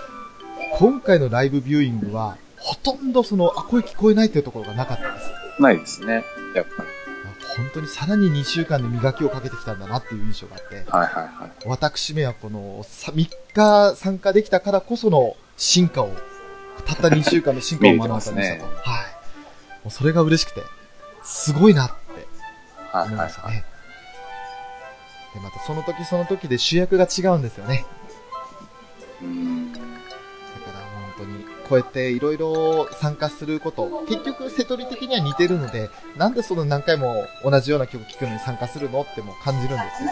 Speaker 2: 今回のライブビューイングは、ほとんどその、あ、声聞こえないっていうところがなかったです。
Speaker 3: い。ないですね。やっぱり。
Speaker 2: 本当にさらに2週間で磨きをかけてきたんだなっていう印象があって、
Speaker 3: はいはいはい。
Speaker 2: 私めはこのさ3日参加できたからこその進化を、たった2週間の進化を目の当たりにしたと。
Speaker 3: 見れて
Speaker 2: はい。もうそれが嬉しくて、すごいなって
Speaker 3: はいはいはい。
Speaker 2: 思いましたね。で、またその時その時で主役が違うんですよね。
Speaker 3: うん。
Speaker 2: だから本当に、こうやっていろいろ参加すること、結局瀬戸り的には似てるので、なんでその何回も同じような曲聴くのに参加するのっても感じるんですけど、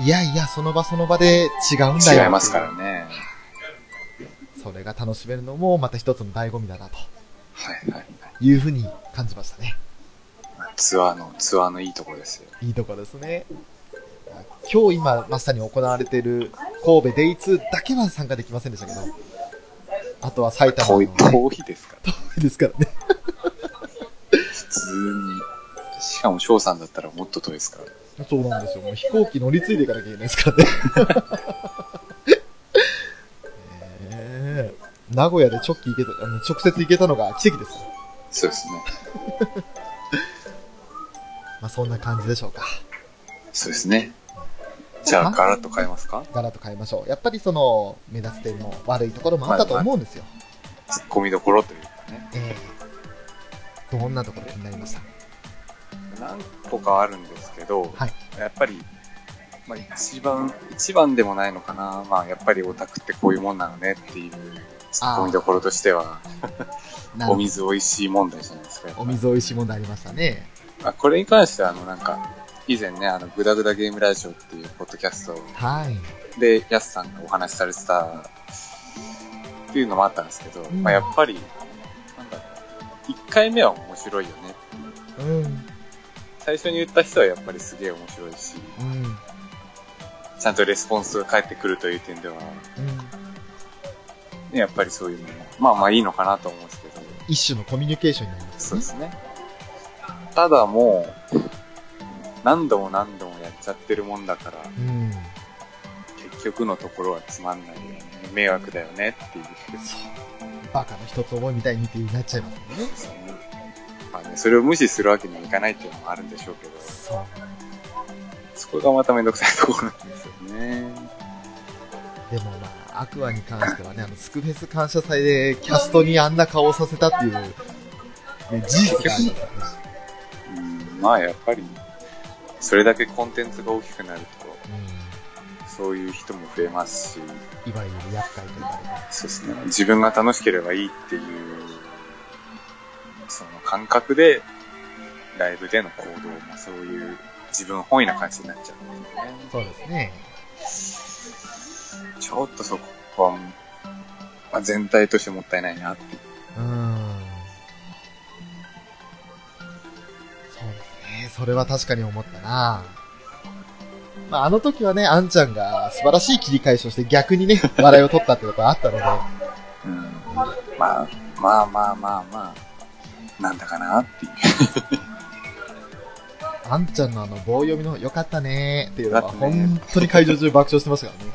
Speaker 2: いやいや、その場その場で違うんだよ。
Speaker 3: 違いますから。ね。
Speaker 2: それが楽しめるのもまた一つの醍醐味だなと
Speaker 3: はいはいはい。
Speaker 2: いうふうに感じましたね。
Speaker 3: ツアーの、ツアーのいいとこですよ。
Speaker 2: いいとこですね。今日今まさに行われている神戸デイツーだけは参加できませんでしたけど、あとは埼玉の、ね、
Speaker 3: 遠いですから。
Speaker 2: 遠いですからね。
Speaker 3: 普通に。しかも翔さんだったらもっと遠いですから。
Speaker 2: そうなんですよ。もう飛行機乗り継いでいかなきゃいけないですからね。ええ名古屋で直帰行けた、あの直接行けたのが奇跡です。
Speaker 3: そうですね。
Speaker 2: まあそんな感じでしょうか。
Speaker 3: そうですね。じゃあ、ガラッと変えますか？
Speaker 2: ガラッと変えましょう。やっぱりその、目立つ点も悪いところもあったと思うんですよ。
Speaker 3: ツッコミどころというかね。
Speaker 2: ええどんなところ気になりました？
Speaker 3: 何個かあるんですけど、
Speaker 2: はい
Speaker 3: やっぱり、まあ、一番、一番でもないのかな。まあ、やっぱりオタクってこういうもんなのねっていうツッコミどころとしては、
Speaker 2: な
Speaker 3: お水美味しい問題じゃないですか。
Speaker 2: お水美味しい問題ありましたね。
Speaker 3: あこれに関しては、あの、なんか、以前ね、あの、グダグダゲームラジオっていうポッドキャスト
Speaker 2: はい。
Speaker 3: で、ヤスさんがお話しされてたっていうのもあったんですけど、
Speaker 2: うん
Speaker 3: まあやっぱり、なんだろう、1回目は面白いよね。
Speaker 2: うん。
Speaker 3: 最初に言った人はやっぱりすげえ面白いし、
Speaker 2: うん。
Speaker 3: ちゃんとレスポンスが返ってくるという点では、
Speaker 2: うん。
Speaker 3: ね、やっぱりそういうのも、まあまあいいのかなと思うんですけど、
Speaker 2: 一種のコミュニケーションになりますね。
Speaker 3: そうですね。ただもう、何度も何度もやっちゃってるもんだから、
Speaker 2: うん。
Speaker 3: 結局のところはつまんないよね。迷惑だよねっていう。
Speaker 2: バカの一つ思いみたいにってなっちゃいますもんね。
Speaker 3: まあね、それを無視するわけにもいかないっていうのもあるんでしょうけど、
Speaker 2: そう。
Speaker 3: そこがまためんどくさいところなんですよね。
Speaker 2: でもまあ、アクアに関してはね、あの、スクフェス感謝祭でキャストにあんな顔をさせたっていう、ね、事実がありますよね。
Speaker 3: うん、まあやっぱり、それだけコンテンツが大きくなると、そういう人も増えますし、
Speaker 2: うん。いわゆる厄介と言われる。
Speaker 3: そうですね。自分が楽しければいいっていう、その感覚で、ライブでの行動もそういう自分本位な感じになっちゃうんでね。
Speaker 2: そうですね。
Speaker 3: ちょっとそこは、まあ、全体としてもったいないなっていう。
Speaker 2: うん。それは確かに思ったなまあ、あの時はね、あんちゃんが素晴らしい切り返しをして逆にね、笑いを取ったってことがあったので、
Speaker 3: うん。まあ、まあまあまあまあ、なんだかなっていう。
Speaker 2: あんちゃんのあの棒読みの良かったねーっていうのは本当に会場中爆笑してましたからね。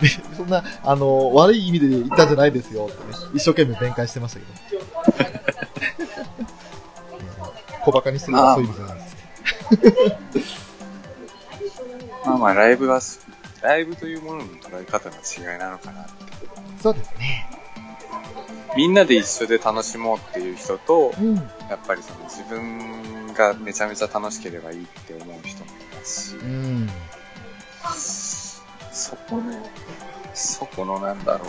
Speaker 2: でそんな、あの、悪い意味で言ったんじゃないですよってね、一生懸命弁解してましたけど。小馬鹿にするのはそういう意味じゃないです。
Speaker 3: まあまあ、ライブはす、ライブというものの捉え方の違いなのかなって。
Speaker 2: そうですね。
Speaker 3: みんなで一緒で楽しもうっていう人と、
Speaker 2: うん。
Speaker 3: やっぱりその自分がめちゃめちゃ楽しければいいって思う人もいますし
Speaker 2: う、ん。
Speaker 3: そこの、そこのなんだろ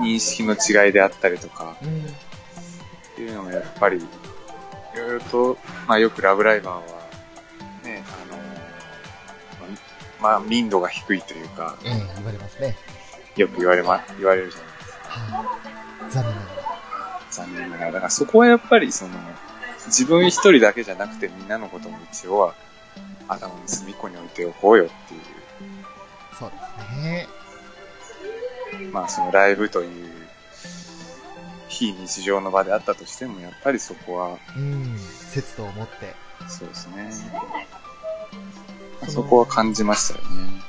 Speaker 3: う、認識の違いであったりとか、
Speaker 2: うん。
Speaker 3: っていうのもやっぱり、いろいろと、まあよくラブライバーは、ね、あのまあ民度が低いというか、
Speaker 2: ええ言われますね。
Speaker 3: よく言われま、言われるじゃないですか。
Speaker 2: はい。残念ながら。
Speaker 3: 残念ながら。だからそこはやっぱりその、自分一人だけじゃなくてみんなのことも一応は頭の隅っこに置いておこうよっていう。
Speaker 2: そうですね。
Speaker 3: まあそのライブという非日常の場であったとしても、やっぱりそこは、
Speaker 2: うん。節度を持って。
Speaker 3: そうですね。そこは感じましたよね。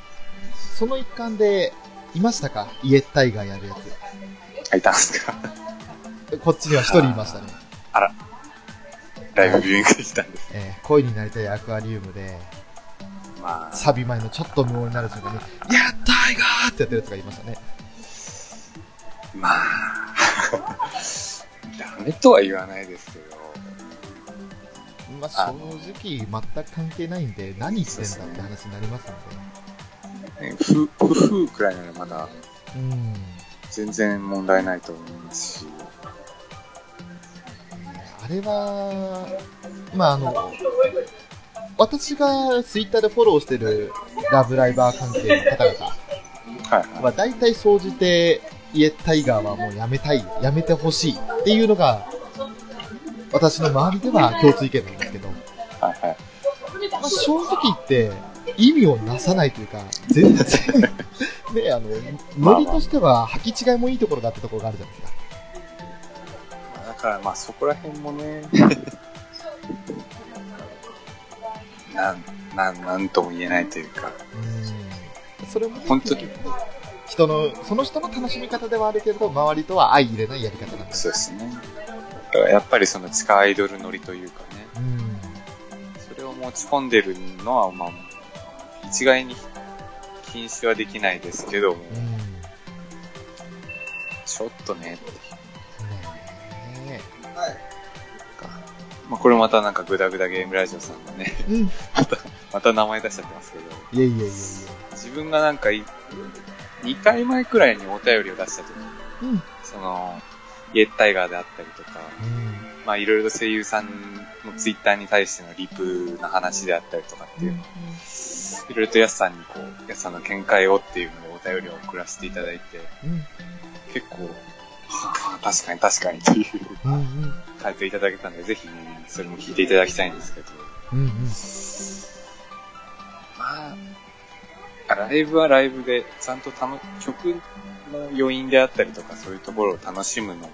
Speaker 2: その一環で、いましたか？イエッタイガーやるや
Speaker 3: あ、いたんですか？
Speaker 2: つ。こっちには一人いましたね。
Speaker 3: ライブビューイングできたんです。
Speaker 2: えー恋になりたいアクアリウムで、
Speaker 3: まあ、
Speaker 2: サビ前のちょっと無音になる瞬間に、やったイガーってやってるやつがいましたね。
Speaker 3: まあ、ダメとは言わないですけど、
Speaker 2: まあ、正直、全く関係ないんで、何言ってんだって話になりますの
Speaker 3: ね、ふ、ふふくらいならまだ
Speaker 2: で。うん。
Speaker 3: 全然問題ないと思いますし、
Speaker 2: あれは、まあ、あの、私がツイッターでフォローしてるラブライバー関係の方々
Speaker 3: はいはい。
Speaker 2: は大体総じて、イエタイガーはもうやめたい、やめてほしいっていうのが、私の周りでは共通意見なんですけど、
Speaker 3: はいはい。
Speaker 2: まあ、正直言って、意味をなさないというか、全然、ね、あの、ノリとしては履き違いもいいところだってところがあるじゃないですか。
Speaker 3: だからまあそこら辺もね、なん、なん、なんとも言えないというか、
Speaker 2: うん。それもね、
Speaker 3: 本当に
Speaker 2: 人の、その人の楽しみ方ではあるけれど、周りとは相入れないやり方なんです。
Speaker 3: そうですね。だからやっぱりその地下アイドルノリというかね、
Speaker 2: うん。
Speaker 3: それを持ち込んでるのはまあ、一概に禁止はできないですけども、
Speaker 2: うん。ね
Speaker 3: ちょっとね、
Speaker 2: え。
Speaker 3: まあこれまたなんかグダグダゲームラジオさんのね、
Speaker 2: うん。い
Speaker 3: また名前出しちゃってますけど、
Speaker 2: やいやいやいや。
Speaker 3: 自分がなんかい、2回前くらいにお便りを出した時
Speaker 2: うん。
Speaker 3: その、イエッタイガーであったりとか、
Speaker 2: うん。
Speaker 3: まあいろいろと声優さんのツイッターに対してのリプの話であったりとかっていうのを、いろいろとヤスさんにこう、ヤスさんの見解をっていうのでお便りを送らせていただいて、
Speaker 2: うん。
Speaker 3: 結構、はあ、確かに確かにという。回答いただけたので、ぜひね、それも聞いていただきたいんですけど、
Speaker 2: うんうん。
Speaker 3: まあ、ライブはライブで、ちゃんとたの曲の余韻であったりとか、そういうところを楽しむのも、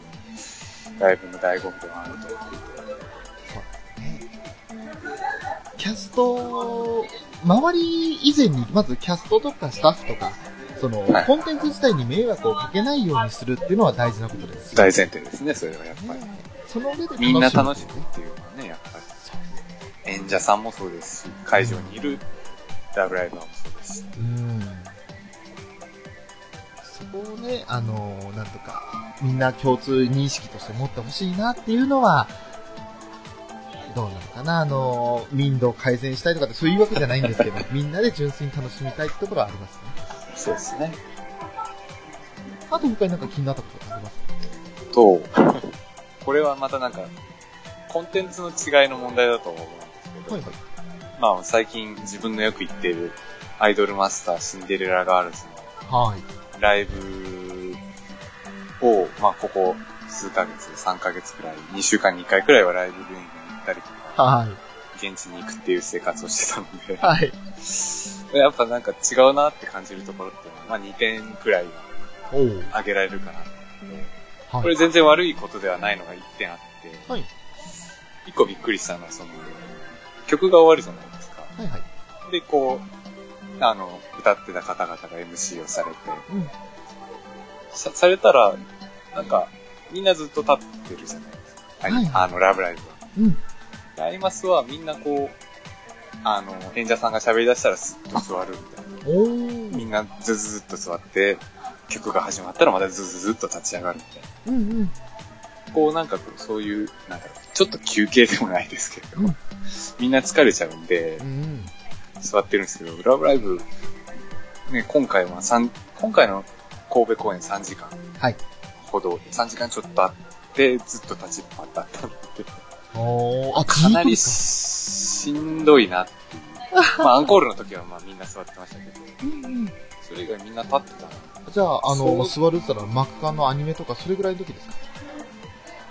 Speaker 3: ライブの醍醐味ではあると思う
Speaker 2: キャスト、周り以前に、まずキャストとかスタッフとか、その、
Speaker 3: はい
Speaker 2: コンテンツ自体に迷惑をかけないようにするっていうのは大事なことです。
Speaker 3: 大前提ですね、それはやっぱり。
Speaker 2: ねその上で
Speaker 3: みんな楽し
Speaker 2: む
Speaker 3: むっていうのはね、やっぱり。演者さんもそうですし、会場にいるラブライバーもそうですし。
Speaker 2: うん。そこをね、あの、なんとか、みんな共通認識として持ってほしいなっていうのは、どうなのかな、あの、民度を改善したいとかってそういうわけじゃないんですけど、みんなで純粋に楽しみたいってところはありますね。
Speaker 3: そうですね。
Speaker 2: あと他になんか気になったことあります？
Speaker 3: と、これはまたなんか、コンテンツの違いの問題だと思うんですけど、
Speaker 2: はいはい。
Speaker 3: まあ最近自分のよく行っているアイドルマスターシンデレラガールズの
Speaker 2: はい。
Speaker 3: ライブを、まあここ数ヶ月、3ヶ月くらい、2週間に1回くらいはライブビューイングに行ったりとか、
Speaker 2: はい。
Speaker 3: 現地に行くっていう生活をしてたので、
Speaker 2: はい。
Speaker 3: やっぱなんか違うなって感じるところっていうのは、まあ2点くらいは
Speaker 2: おう。
Speaker 3: 挙げられるかなって。
Speaker 2: はい。
Speaker 3: これ全然悪いことではないのが1点あって、
Speaker 2: はい。
Speaker 3: 1個びっくりしたのはその、曲が終わるじゃないですか。
Speaker 2: はいはい。
Speaker 3: で、こう、あの、歌ってた方々が MC をされて、
Speaker 2: うん。
Speaker 3: さされたら、なんか、みんなずっと立ってるじゃないですか。はい。
Speaker 2: はい
Speaker 3: あの、ラブライブは。
Speaker 2: うん。
Speaker 3: でアイマスはみんなこう、あの、演者さんが喋り出したらスッと座るみたいな。みんなズズズっと座って、曲が始まったらまたズズズっと立ち上がるみたいな。
Speaker 2: うんうん。
Speaker 3: こうなんかこう、そういう、なんだろう、ちょっと休憩でもないですけど、
Speaker 2: うん
Speaker 3: みんな疲れちゃうんで
Speaker 2: う、ん
Speaker 3: 座ってるんですけど、ラブライブ、ね、今回は三今回の神戸公演3時間
Speaker 2: はい
Speaker 3: ほど、3時間ちょっとあって、ずっと立ちっぱだったので、
Speaker 2: うん。おー。あ、
Speaker 3: かなりしんどいなっていう。まあ、アンコールの時はまあみんな座ってましたけど。それ以外みんな立ってたの
Speaker 2: じゃあ、あの、座るって言ったら、マクカンのアニメとか、それぐらいの時ですか？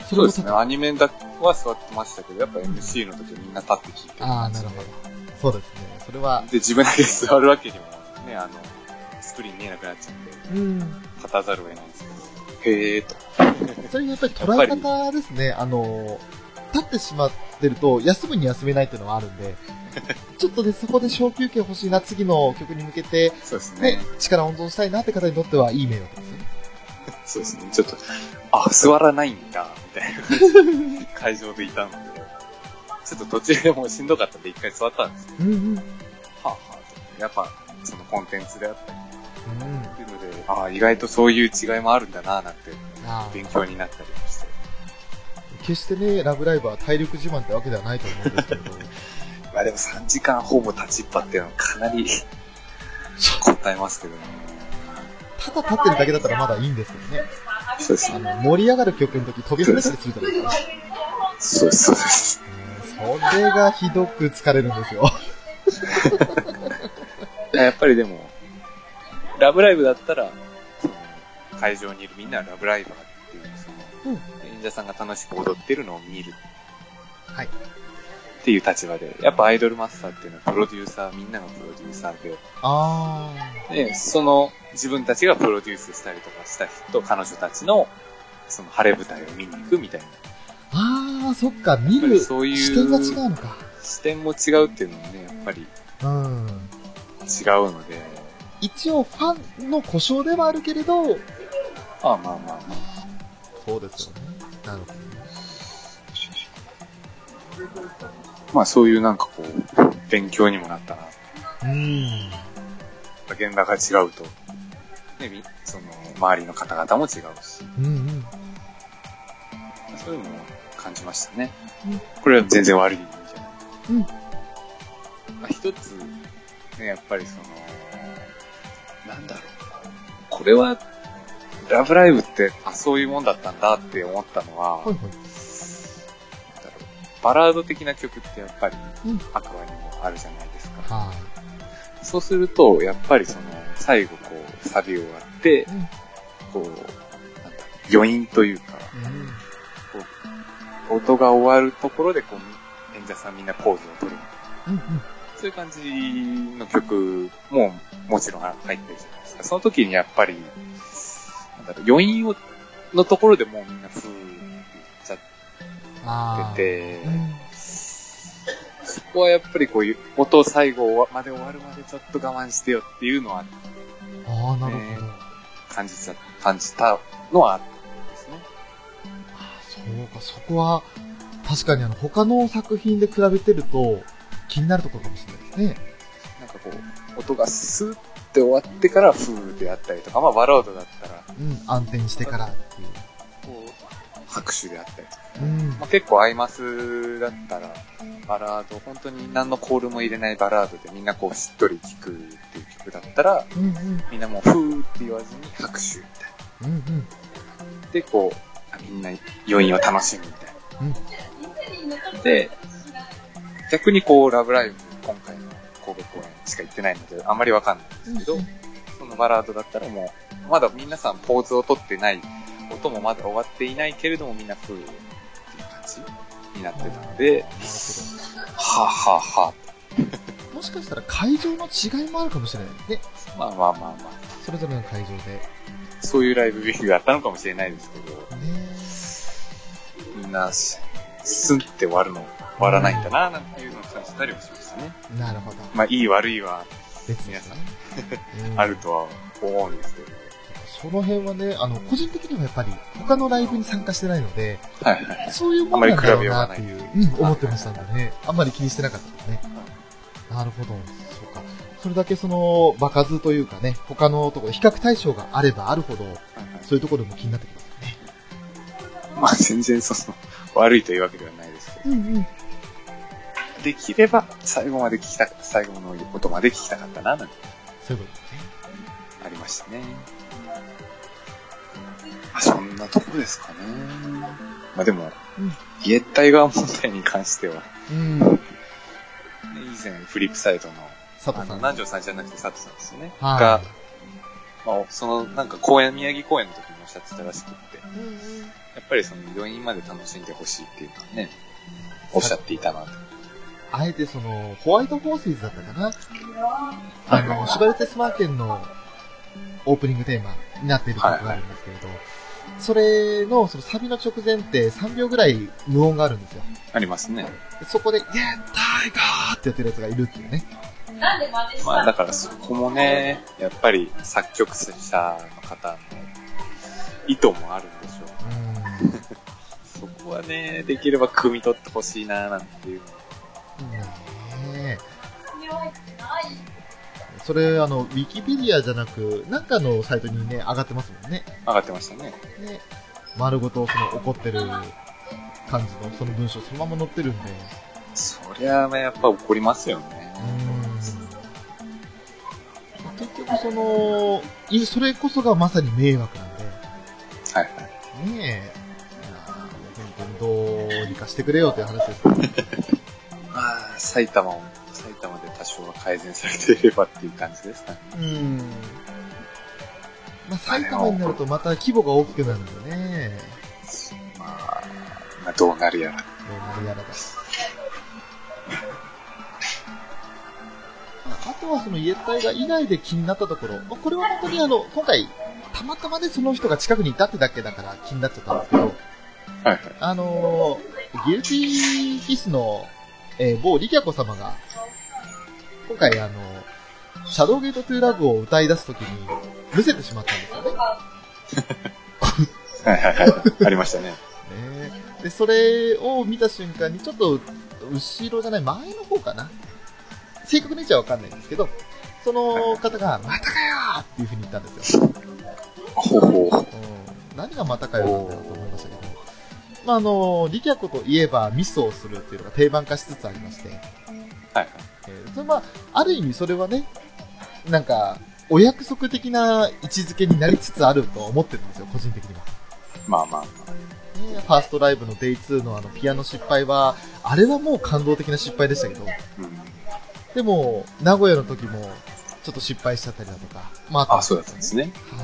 Speaker 3: そうですね、
Speaker 2: あ
Speaker 3: アニメだは座ってましたけど、やっぱ MC の時はみんな立って聞いてる
Speaker 2: あー、なるほど。そうですね。それは、
Speaker 3: で、自分だけ座るわけにも、ね、あの、スクリーン見えなくなっちゃうんで、
Speaker 2: うん。
Speaker 3: 立たざるを得ないんですけど、へーと。
Speaker 2: それやっぱり捉え方ですね。あの、立ってしまってると、休むに休めないっていうのはあるんで、ちょっとね、そこで小休憩欲しいな、次の曲に向けて、
Speaker 3: そうです
Speaker 2: ね
Speaker 3: ね。、
Speaker 2: 力温存したいなって方にとってはいい迷惑ですよね。
Speaker 3: そうですね。ちょっと、あ、座らないんだ、みたいな会場でいたので、ちょっと途中でもうしんどかったんで一回座ったんですよ。
Speaker 2: うんうん。
Speaker 3: はあ、はあと。やっぱ、そのコンテンツであったり
Speaker 2: うん。
Speaker 3: っていうので、ああ、意外とそういう違いもあるんだな、なんて、勉強になったりもして。
Speaker 2: 決してね、ラブライブは体力自慢ってわけではないと思うんですけれど、
Speaker 3: まあでも3時間ほぼ立ちっぱっていうのはかなり、答えますけどね。
Speaker 2: ただ立ってるだけだったらまだいいんですけどね。
Speaker 3: そうですね。
Speaker 2: あの、盛り上がる曲の時飛び跳ねたりするじゃないですか。
Speaker 3: そうです、そうです。
Speaker 2: うんそれがひどく疲れるんですよ。
Speaker 3: やっぱりでも、ラブライブだったら、その会場にいるみんなはラブライバーっていう、その、
Speaker 2: うん
Speaker 3: 演者さんが楽しく踊ってるのを見る。
Speaker 2: はい。
Speaker 3: っていう立場で、やっぱアイドルマスターっていうのはプロデューサー、みんながプロデューサーで、
Speaker 2: あ
Speaker 3: で、その自分たちがプロデュースしたりとかした人、彼女たちの、その晴れ舞台を見に行くみたいな。
Speaker 2: ー。そっか、見る
Speaker 3: そういう
Speaker 2: 視点が違うのか。
Speaker 3: 視点も違うっていうのもね、やっぱり
Speaker 2: うん。
Speaker 3: 違うので、
Speaker 2: 一応ファンの故障ではあるけれど、
Speaker 3: まあまあまあまあ。
Speaker 2: そうですよね。なるほどね。
Speaker 3: まあそういうなんかこう、勉強にもなったな。
Speaker 2: うん。
Speaker 3: 現場が違うと、ね、みその、周りの方々も違うし、
Speaker 2: うんうん。
Speaker 3: そういうのを感じましたね。
Speaker 2: うん
Speaker 3: これは全然悪い意味じゃない。
Speaker 2: うん
Speaker 3: まあ、一つ、ね、やっぱりその、なんだろう。これは、ラブライブって、あ、そういうもんだったんだって思ったのは、
Speaker 2: はいはい。
Speaker 3: バラード的な曲ってやっぱり
Speaker 2: うん、
Speaker 3: アクアにもあるじゃないですか。
Speaker 2: は
Speaker 3: そうすると、やっぱりその、最後こう、サビ終わって
Speaker 2: い。、うん。
Speaker 3: こう、なんだ、余韻というか、音が終わるところで、こう、演者さんみんなポーズを取る。
Speaker 2: うん。うん。
Speaker 3: そういう感じの曲ももちろん入ってるじゃないですか。その時にやっぱり、なんだろう、余韻を、のところでもうみんなふーって言っちゃ。ってて
Speaker 2: うん。
Speaker 3: そこはやっぱりこういう、音最後まで終わるまでちょっと我慢してよっていうのは
Speaker 2: ああ、なるほど。
Speaker 3: 感じた、感じたのはあった。
Speaker 2: そうか、そこは、確かにあの、他の作品で比べてると、気になるところかもしれないですね。
Speaker 3: なんかこう、音がスーって終わってからフーであったりとか、まあバロードだったら、
Speaker 2: うん、暗転してからっていう。
Speaker 3: こう、拍手であったりとか、
Speaker 2: うん。
Speaker 3: まあ、結構アイマスだったら、バラード、本当に何のコールも入れないバラードでみんなこうしっとり聴くっていう曲だったら、
Speaker 2: うんうん。
Speaker 3: みんなもうフーって言わずに拍手みたい
Speaker 2: うんうん。
Speaker 3: な。で、こう、あみんな余韻を楽しむみたいな。で、逆にこう、ラブライブ、今回の神戸公演しか行ってないので、あんまりわかんないんですけど、そのバラードだったらもう、まだ皆さんポーズを取ってない、音もまだ終わっていないけれどもみんなフーっていう感じになってたので、はあ、はあは。
Speaker 2: もしかしたら会場の違いもあるかもしれないね。
Speaker 3: あ、まあまあまあまあ、
Speaker 2: それぞれの会場で。
Speaker 3: そういうライブビューがあったのかもしれないですけど、
Speaker 2: ね
Speaker 3: みんなススンって終わるの、終わらないんだな、なんていうのを感じたりもしましたね。
Speaker 2: なるほど。
Speaker 3: まあ、いい悪いは
Speaker 2: 別ですね。うん
Speaker 3: あるとは思うんですけど。
Speaker 2: その辺はね、あの、個人的にはやっぱり、他のライブに参加してないので、
Speaker 3: はいはい。
Speaker 2: そういうものなんだろうなっていう、うん、思ってましたんでね。あんまり気にしてなかったですね。なるほど。それだけその、場数というかね、他のところ、比較対象があればあるほど、
Speaker 3: はいはい
Speaker 2: そういうところも気になってきますよね。
Speaker 3: まあ、全然その、悪いというわけではないですけど。
Speaker 2: うんうん。
Speaker 3: できれば、最後まで聞きた最後の音まで聞きたかったな、なんて
Speaker 2: そういうことね。
Speaker 3: ありましたね。まあ、そんなとこですかね。まあでも、
Speaker 2: うん
Speaker 3: 家タイガー問題に関しては、
Speaker 2: うん。
Speaker 3: ね以前フリップサイドの、あの、
Speaker 2: 佐藤さん。
Speaker 3: 南條さんじゃなくて佐藤さんですよね。が
Speaker 2: は、
Speaker 3: まあ、その、なんか公演、宮城公演の時におっしゃってたらしくって、
Speaker 2: い。うんうん。
Speaker 3: やっぱりその余韻まで楽しんでほしいっていうのはね、おっしゃっていたなと。
Speaker 2: あえてその、ホワイトフォースイズだったかな？あの、シュバルテスマーケンのオープニングテーマになっている曲があるんですけれど、それの、そのサビの直前って3秒ぐらい無音があるんですよ。
Speaker 3: ありますね。
Speaker 2: でそこで、イェータイガーってやってるやつがいるっていうね。
Speaker 3: まあだからそこもね、やっぱり作曲者の方の意図もあるんでしょう。
Speaker 2: うん。
Speaker 3: そこはね、できれば汲み取ってほしいななんていう。
Speaker 2: ねえ。それ、あの、ウィキペディアじゃなく、なんかのサイトにね、上がってますもんね。
Speaker 3: 上がってましたね。
Speaker 2: ね。丸ごと、その、怒ってる感じの、その文章そのまま載ってるんで。
Speaker 3: そりゃあ、やっぱ怒りますよね。
Speaker 2: 結局、その、いそれこそがまさに迷惑なんで、
Speaker 3: はいはい。
Speaker 2: ねえ。本当にどうにかしてくれよという話ですよね。
Speaker 3: まあ、埼玉を、埼玉で多少は改善されていればっていう感じですかね。
Speaker 2: うん。まあ、埼玉になるとまた規模が大きくなるんでね。
Speaker 3: まあ、まあ、どうなるやら。
Speaker 2: どうなるやらだ。あとはその家タイが以外で気になったところ、まあこれは本当にあの、今回、たまたまでその人が近くにいたってだけだから気になっちゃったんですけど、
Speaker 3: はいはい。
Speaker 2: あのー、ギルティーキスの、えー某リキャコ様が、今回あの、シャドウゲートトゥーラグを歌い出すときに、むせてしまったんですよね。
Speaker 3: はいはいはい。ありましたね。
Speaker 2: ねで、それを見た瞬間に、ちょっと、後ろじゃない、前の方かな。正確な位置はわかんないんですけど、その方が、またかよーっていう風に言ったんですよ。
Speaker 3: ほうほう。
Speaker 2: うん、何がまたかよなんだろうと思いましたけど、まあ、あの、リキャコといえばミスをするっていうのが定番化しつつありまして、
Speaker 3: はいはい。
Speaker 2: えーそれまあ、ある意味それはね、なんか、お約束的な位置づけになりつつあると思ってるんですよ、個人的には。
Speaker 3: まあまあま
Speaker 2: ね、ファーストライブの Day2 のあのピアノ失敗は、あれはもう感動的な失敗でしたけど、
Speaker 3: うん。
Speaker 2: でも、名古屋の時も、ちょっと失敗しちゃったりだとか、まあ、
Speaker 3: あ、そうだったんですね。
Speaker 2: は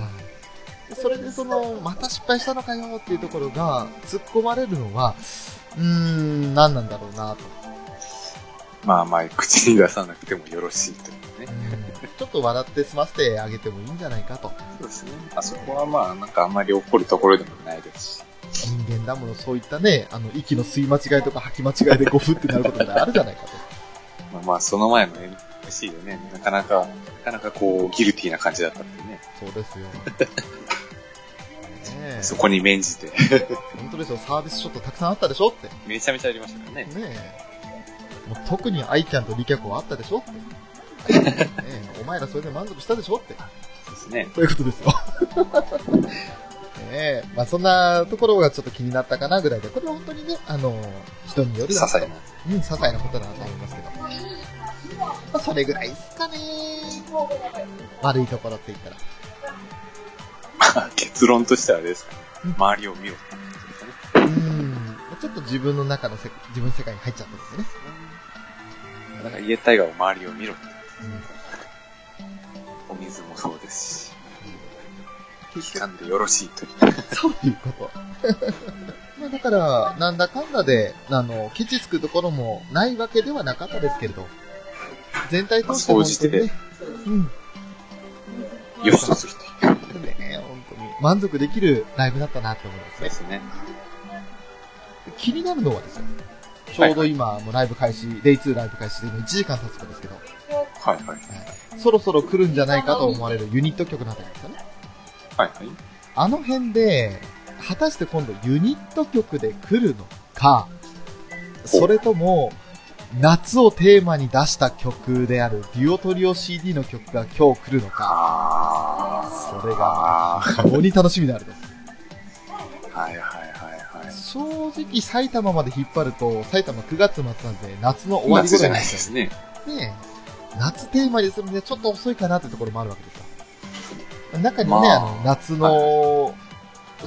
Speaker 2: い。でそれでその、また失敗したのかよっていうところが、突っ込まれるのは、うーん、何なんだろうなと。
Speaker 3: まあまあ、口に出さなくてもよろしいという
Speaker 2: う
Speaker 3: ね。
Speaker 2: んちょっと笑って済ませてあげてもいいんじゃないかと。
Speaker 3: そうですね。あそこはまあ、なんかあんまり怒るところでもないですし。
Speaker 2: 人間だもの、そういったね、あの、息の吸い間違いとか吐き間違いでゴフってなることがあるじゃないかと。
Speaker 3: まあまあ、その前の MC でね、なかなか、なかなかこう、ギルティーな感じだったんでね。
Speaker 2: そうですよ。ねえ
Speaker 3: そこに免じて。
Speaker 2: 本当ですよ、サービスショットたくさんあったでしょって。
Speaker 3: めちゃめちゃありましたからね。
Speaker 2: ねえ。もう特にアイキャンとリキャコはあったでしょって。ねえ、お前らそれで満足したでしょって。
Speaker 3: そうですね。
Speaker 2: そういうことですよ。ねえ、まあそんなところがちょっと気になったかなぐらいで、これは本当にね、あの、人による
Speaker 3: 些細な。
Speaker 2: うん、些細なことだなと思いますけど。まあそれぐらいですかね。悪いところって言ったら。
Speaker 3: まあ、結論としてはあれですかね
Speaker 2: うん。
Speaker 3: 周りを見ろってことですかね。
Speaker 2: うん、ちょっと自分の中のせ自分の世界に入っちゃったんですよね。
Speaker 3: だから家タイガーを周りを見ろって。
Speaker 2: うん
Speaker 3: お水もそうですし。聞かんでよろしいという。
Speaker 2: そういうこと。まあだから、なんだかんだで、あの、ケチつくところもないわけではなかったですけれど、全体として本当にね、うん。
Speaker 3: よしとすると。
Speaker 2: ね、本当に満足できるライブだったなって思いますね。
Speaker 3: ですね。
Speaker 2: 気になるのはですよ、ちょうど今、もうライブ開始、デイ2ライブ開始で今1時間経つかですけど、
Speaker 3: はいはい。
Speaker 2: そろそろ来るんじゃないかと思われるユニット曲なわけですよね。
Speaker 3: はいはい。
Speaker 2: あの辺で、果たして今度ユニット曲で来るのか、それとも、夏をテーマに出した曲であるデュオトリオ CD の曲が今日来るのか、
Speaker 3: あ
Speaker 2: それが非常に楽しみであるです。
Speaker 3: あ。はいはいはいはい。
Speaker 2: 正直埼玉まで引っ張ると、埼玉9月末なんで夏の終わり
Speaker 3: 夏じゃない
Speaker 2: で
Speaker 3: すすね。
Speaker 2: ねえ夏テーマにするんでちょっと遅いかなってところもあるわけですよ。中にね、
Speaker 3: まあ。
Speaker 2: あ、の、夏の、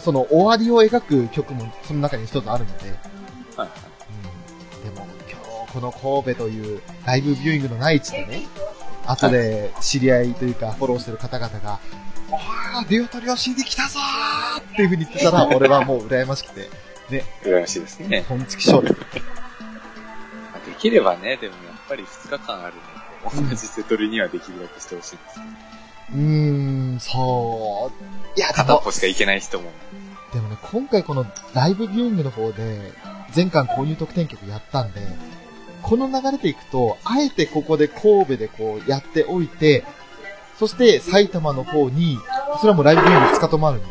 Speaker 2: その終わりを描く曲もその中に一つあるので、
Speaker 3: はいはい。
Speaker 2: うん、でも今日この神戸というライブビューイングのない地でね、後で知り合いというかフォローしてる方々が、わあ、デュオトリオ CD 来たぞー!っていう風に言ってたら、俺はもう羨ましくて、
Speaker 3: 羨ましいですね。
Speaker 2: 本チキショーで
Speaker 3: きればね、でもやっぱり2日間あるので、同じ瀬取りにはできるだけしてほしいんです。けど。
Speaker 2: うーん、そう。いや、
Speaker 3: 片っぽしか行けない人も。
Speaker 2: でもね、今回このライブビューイングの方で、全巻購入特典曲やったんで、この流れでいくと、あえてここで神戸でこうやっておいて、そして埼玉の方に、それはもうライブビューイング2日ともあるんで、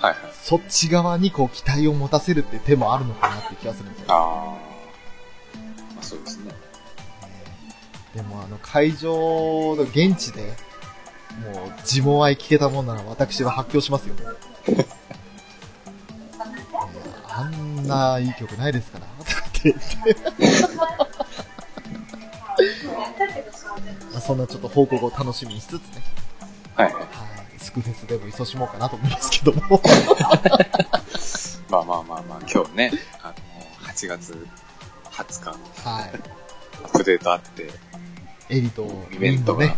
Speaker 3: はいはい。
Speaker 2: そっち側にこう期待を持たせるって手もあるのかなって気がするんですよ。
Speaker 3: ああ。まあそうですね。
Speaker 2: でもあの会場の現地で、もう自問愛聞けたもんなら私は発表しますよ。あんないい曲ないですから、とかって言って。まあそんなちょっと報告を楽しみにしつつね、
Speaker 3: はいはい。
Speaker 2: はい、スクフェスでも勤しもうかなと思いますけども。
Speaker 3: まあまあまあまあ、今日ね、あの、8月20日、
Speaker 2: はい。
Speaker 3: アップデートあって、
Speaker 2: エリと
Speaker 3: イベント
Speaker 2: ね、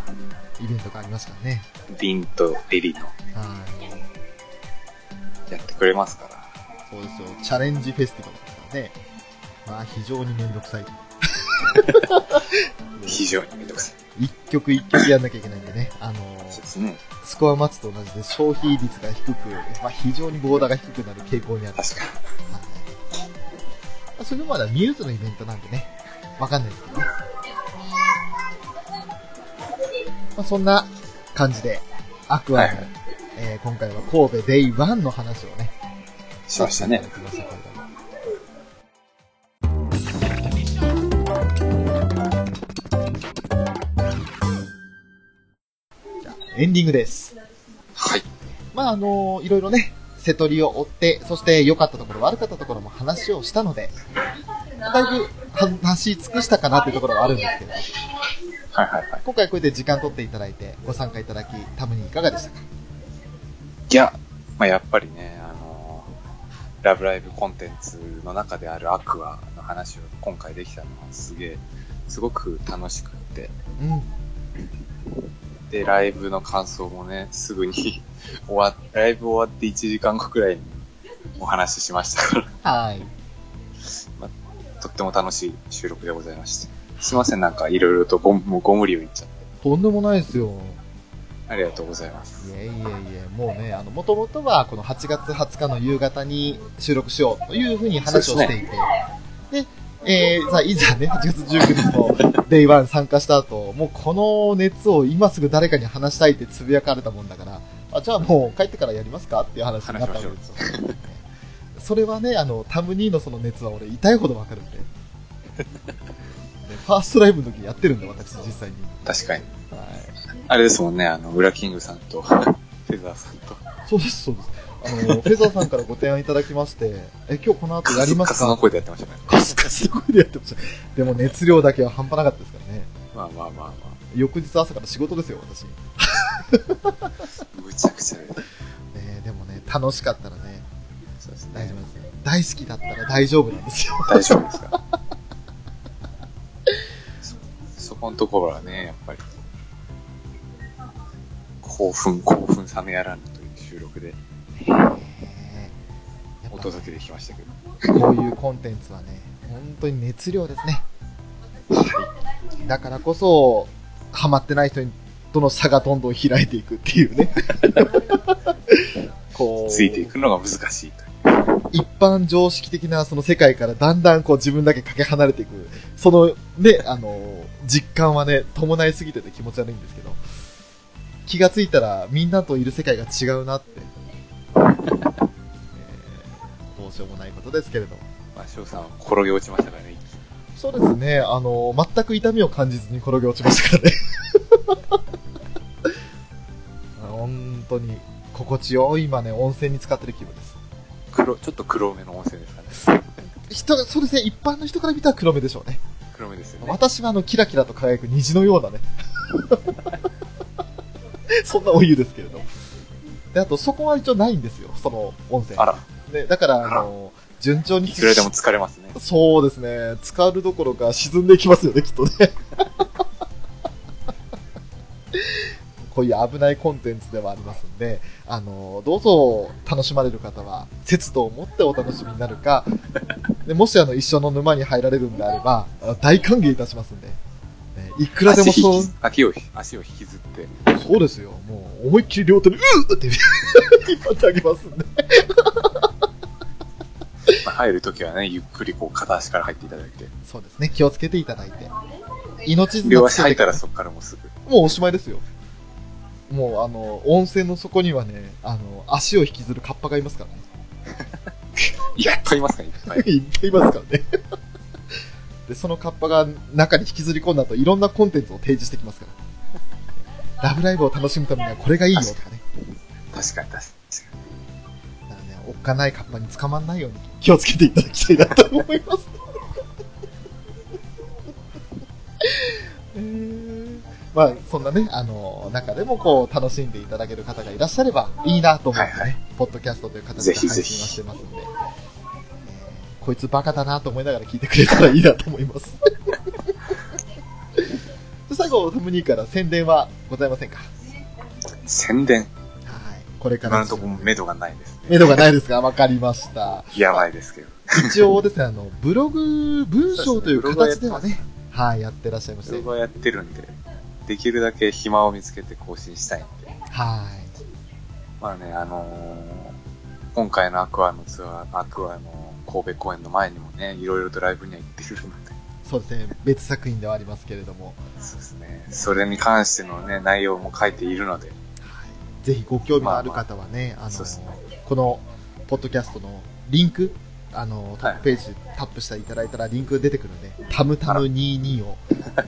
Speaker 2: イベントがありますからね。
Speaker 3: リンとエリの
Speaker 2: はい。
Speaker 3: やってくれますから。
Speaker 2: そうですよ。チャレンジフェスティバルですからね。まあ、非常にめんどくさい。
Speaker 3: 非常にめんどくさい。
Speaker 2: 一曲一曲やんなきゃいけないんでね。あの
Speaker 3: そうですね。
Speaker 2: スコアマッチと同じで消費率が低く、まあ、非常にボーダーが低くなる傾向にある。
Speaker 3: 確かに。
Speaker 2: はいまあそれもまだミューズのイベントなんでね。わかんないですけどね。まあ、そんな感じで、アクアの、
Speaker 3: はいはい
Speaker 2: えー今回は神戸デイ1の話をね、
Speaker 3: しましたね
Speaker 2: エンディングです。
Speaker 3: はい。
Speaker 2: まあ、あのいろいろね、瀬戸りを追って、そして良かったところ、悪かったところも話をしたので、だいぶ話し尽くしたかなというところはあるんですけど、
Speaker 3: はいはいはい。
Speaker 2: 今回こうやって時間取っていただいて、ご参加いただき、たむにいかがでしたか？
Speaker 3: いや、まあやっぱりね、あのラブライブコンテンツの中であるアクアの話を今回できたのはすげえ、すごく楽しくって。
Speaker 2: うん。
Speaker 3: で、ライブの感想もね、すぐに 終わっ、ライブ終わって1時間後くらいにお話ししましたから、
Speaker 2: はい。
Speaker 3: とっても楽しい収録でございまして。すいません、なんかいろいろとごもうご無理を言っちゃって。
Speaker 2: とんでもないですよ。
Speaker 3: ありがとうございます。
Speaker 2: いえいえいえ、もうね、あの、もともとは、この8月20日の夕方に収録しようというふうに話をしていて、で,、えー、さあ、いざね、8月19日の Day One 参加した後、もうこの熱を今すぐ誰かに話したいってつぶやかれたもんだから、あ、じゃあもう帰ってからやりますかっていう話になったわけですよ。それはね、あの、タムニーのその熱は俺痛いほどわかるんで。ねファーストライブの時やってるんで、私実際に。
Speaker 3: 確かに。
Speaker 2: はい。
Speaker 3: あれですもんね、あの、ウラキングさんと、フェザーさんと。
Speaker 2: そうです、そうです。あの、フェザーさんからご提案いただきまして、え、今日この後やりますか？
Speaker 3: カスカスの声でやってましたね。
Speaker 2: カスカスの声でやってました。でも熱量だけは半端なかったですからね。
Speaker 3: まあまあまあま
Speaker 2: 翌日朝から仕事ですよ、私。ね
Speaker 3: あ。むちゃくちゃで。
Speaker 2: でもね、楽しかったらね、
Speaker 3: そうですね
Speaker 2: 大丈夫。ですよ。大好きだったら大丈夫なんですよ。
Speaker 3: 大丈夫ですか？このところはね、やっぱり、興奮、興奮冷めやらぬという収録でお届けできましたけど。
Speaker 2: こういうコンテンツはね、本当に熱量ですね。だからこそ、ハマってない人との差がどんどん開いていくっていうね。こう、
Speaker 3: ついていくのが難しいと。
Speaker 2: 一般常識的なその世界からだんだんこう自分だけかけ離れていく、そのね、あの、実感はね、伴いすぎてて気持ち悪いんですけど、気がついたらみんなといる世界が違うなって、えーどうしようもないことですけれども。
Speaker 3: まあ、翔さんは転げ落ちましたからね。
Speaker 2: そうですね、あの、全く痛みを感じずに転げ落ちましたからね。本当に、心地よい今ね、温泉に浸かってる気分です。
Speaker 3: 黒、ちょっと黒めの温泉ですかね。
Speaker 2: 人が、そうですね、一般の人から見たら黒目でしょうね。
Speaker 3: 黒めですよね。
Speaker 2: 私はあの、キラキラと輝く虹のようなね。そんなお湯ですけれど。で、あと、そこは一応ないんですよ、その温泉。
Speaker 3: あら、
Speaker 2: ね、だから、あの、順調に
Speaker 3: いくらでも疲れますね。
Speaker 2: そうですね、浸かるどころか沈んでいきますよね、きっとね。こういう危ないコンテンツではありますんで、あの、どうぞ楽しまれる方は、節度を持ってお楽しみになるか、でもしあの、一緒の沼に入られるんであれば、あ大歓迎いたしますんで、ねいくらでも
Speaker 3: 足
Speaker 2: そう
Speaker 3: 足を、足を引きずって、
Speaker 2: そうですよ、もう思いっきり両手で、うーって引っ張ってあげますんで。
Speaker 3: まあ、入るときはね、ゆっくりこう片足から入っていただいて、
Speaker 2: そうですね、気をつけていただいて。命綱
Speaker 3: 両足入ったらそこからもうすぐ。
Speaker 2: もうおしまいですよ。もう、あの、温泉の底にはね、あの、足を引きずるカッパがいますからね。
Speaker 3: いっぱいいますね、いっぱい。
Speaker 2: いっぱいいますからね。で、そのカッパが中に引きずり込んだ後、いろんなコンテンツを提示してきますから。ラブライブを楽しむためにはこれがいいよとかね。
Speaker 3: 確かに確か
Speaker 2: だからね、おっかないカッパに捕まんないように気をつけていただきたいなと思います。え ーまあ、そんなね、あの、中でもこう、楽しんでいただける方がいらっしゃればいいなと思ってね、
Speaker 3: はいはい
Speaker 2: ポッドキャストという形で
Speaker 3: ぜ
Speaker 2: 配信は
Speaker 3: ひぜひ
Speaker 2: してますんで、えーこいつバカだなと思いながら聞いてくれたらいいなと思います。で最後、タムニーから宣伝はございませんか？
Speaker 3: に。宣伝？
Speaker 2: はい。これから
Speaker 3: 今のところ目処がないですね。
Speaker 2: 目処がないですが、わかりました。
Speaker 3: やばいですけど。
Speaker 2: 一応ですね、あの、ブログ、文章という形ではね、はい、やってらっしゃいまして。
Speaker 3: ブログはやってるんで、できるだけ暇を見つけて更新したいんで。
Speaker 2: はい。
Speaker 3: まあね、あのー今回のアクアのツアー、アクアの神戸公演の前にもね、いろいろとライブには行ってるので、
Speaker 2: そうですね、別作品ではありますけれども、
Speaker 3: そうですね。それに関してのね、内容も書いているので、
Speaker 2: ぜひご興味のある方はね、あのこのポッドキャストのリンク、あの、ト
Speaker 3: はい
Speaker 2: ップページタップしていただいたらリンク出てくるので、タムタム22を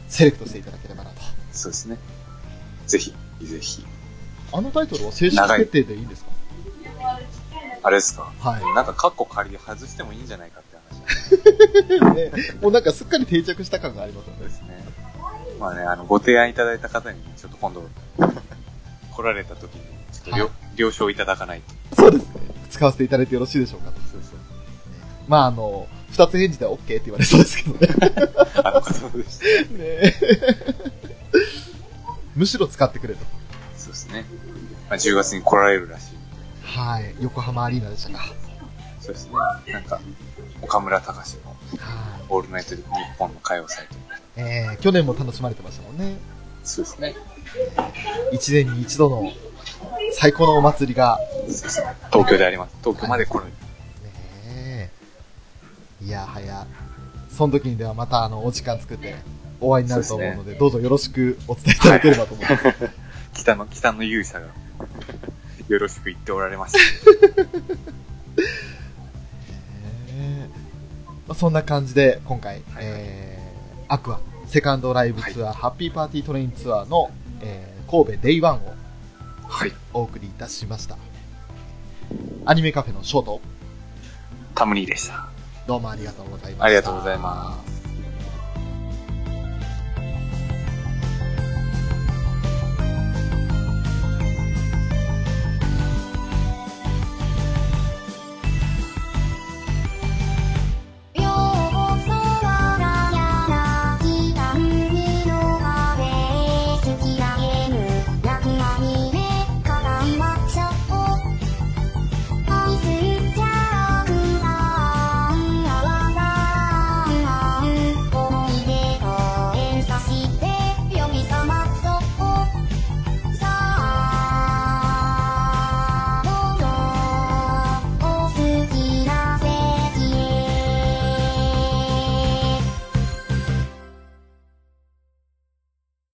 Speaker 2: セレクトしていただければなと。
Speaker 3: そうですね。ぜひ、ぜひ。
Speaker 2: あのタイトルは正式決定でいいんですか？
Speaker 3: あれですか？
Speaker 2: はい。
Speaker 3: なんかカッコ仮で外してもいいんじゃないかって話
Speaker 2: ね、もうなんかすっかり定着した感がありますよね。
Speaker 3: すね。まあね、あの、ご提案いただいた方に、ちょっと今度、来られた時に、ちょっと了,、
Speaker 2: はい
Speaker 3: 了承いただかないと。
Speaker 2: そうですね。使わせていただいてよろしいでしょうかと。
Speaker 3: そうそう。
Speaker 2: まあ、あの、二つ返事で OK って言われそうですけどね。
Speaker 3: あの方でした。
Speaker 2: ねむしろ使ってくれと。
Speaker 3: そうですね。まあ、10月に来られるらしい。
Speaker 2: はい。横浜アリーナでしたか。
Speaker 3: そうですね。なんか、岡村隆史の
Speaker 2: はい。
Speaker 3: オールナイト日本の歌謡祭と。
Speaker 2: えー、去年も楽しまれてましたもんね。
Speaker 3: そうですね。
Speaker 2: 一年に一度の最高のお祭りが、
Speaker 3: そうですね。東京であります。東京まで来る。
Speaker 2: ねえ。いやはや、その時にではまたあの、お時間作ってお会いになると思うので、どうぞよろしくお伝えいただければと思います。
Speaker 3: 北の、北の勇者が、よろしく言っておられました。
Speaker 2: ねまあ、そんな感じで、今回、えー、アクア、セカンドライブツアー、ハッピーパーティートレインツアーの、えー、神戸 Day One を
Speaker 3: はい。
Speaker 2: お送りいたしました。アニメカフェのショート、
Speaker 3: タムニーでした。
Speaker 2: どうもありがとうございました。
Speaker 3: ありがとうございます。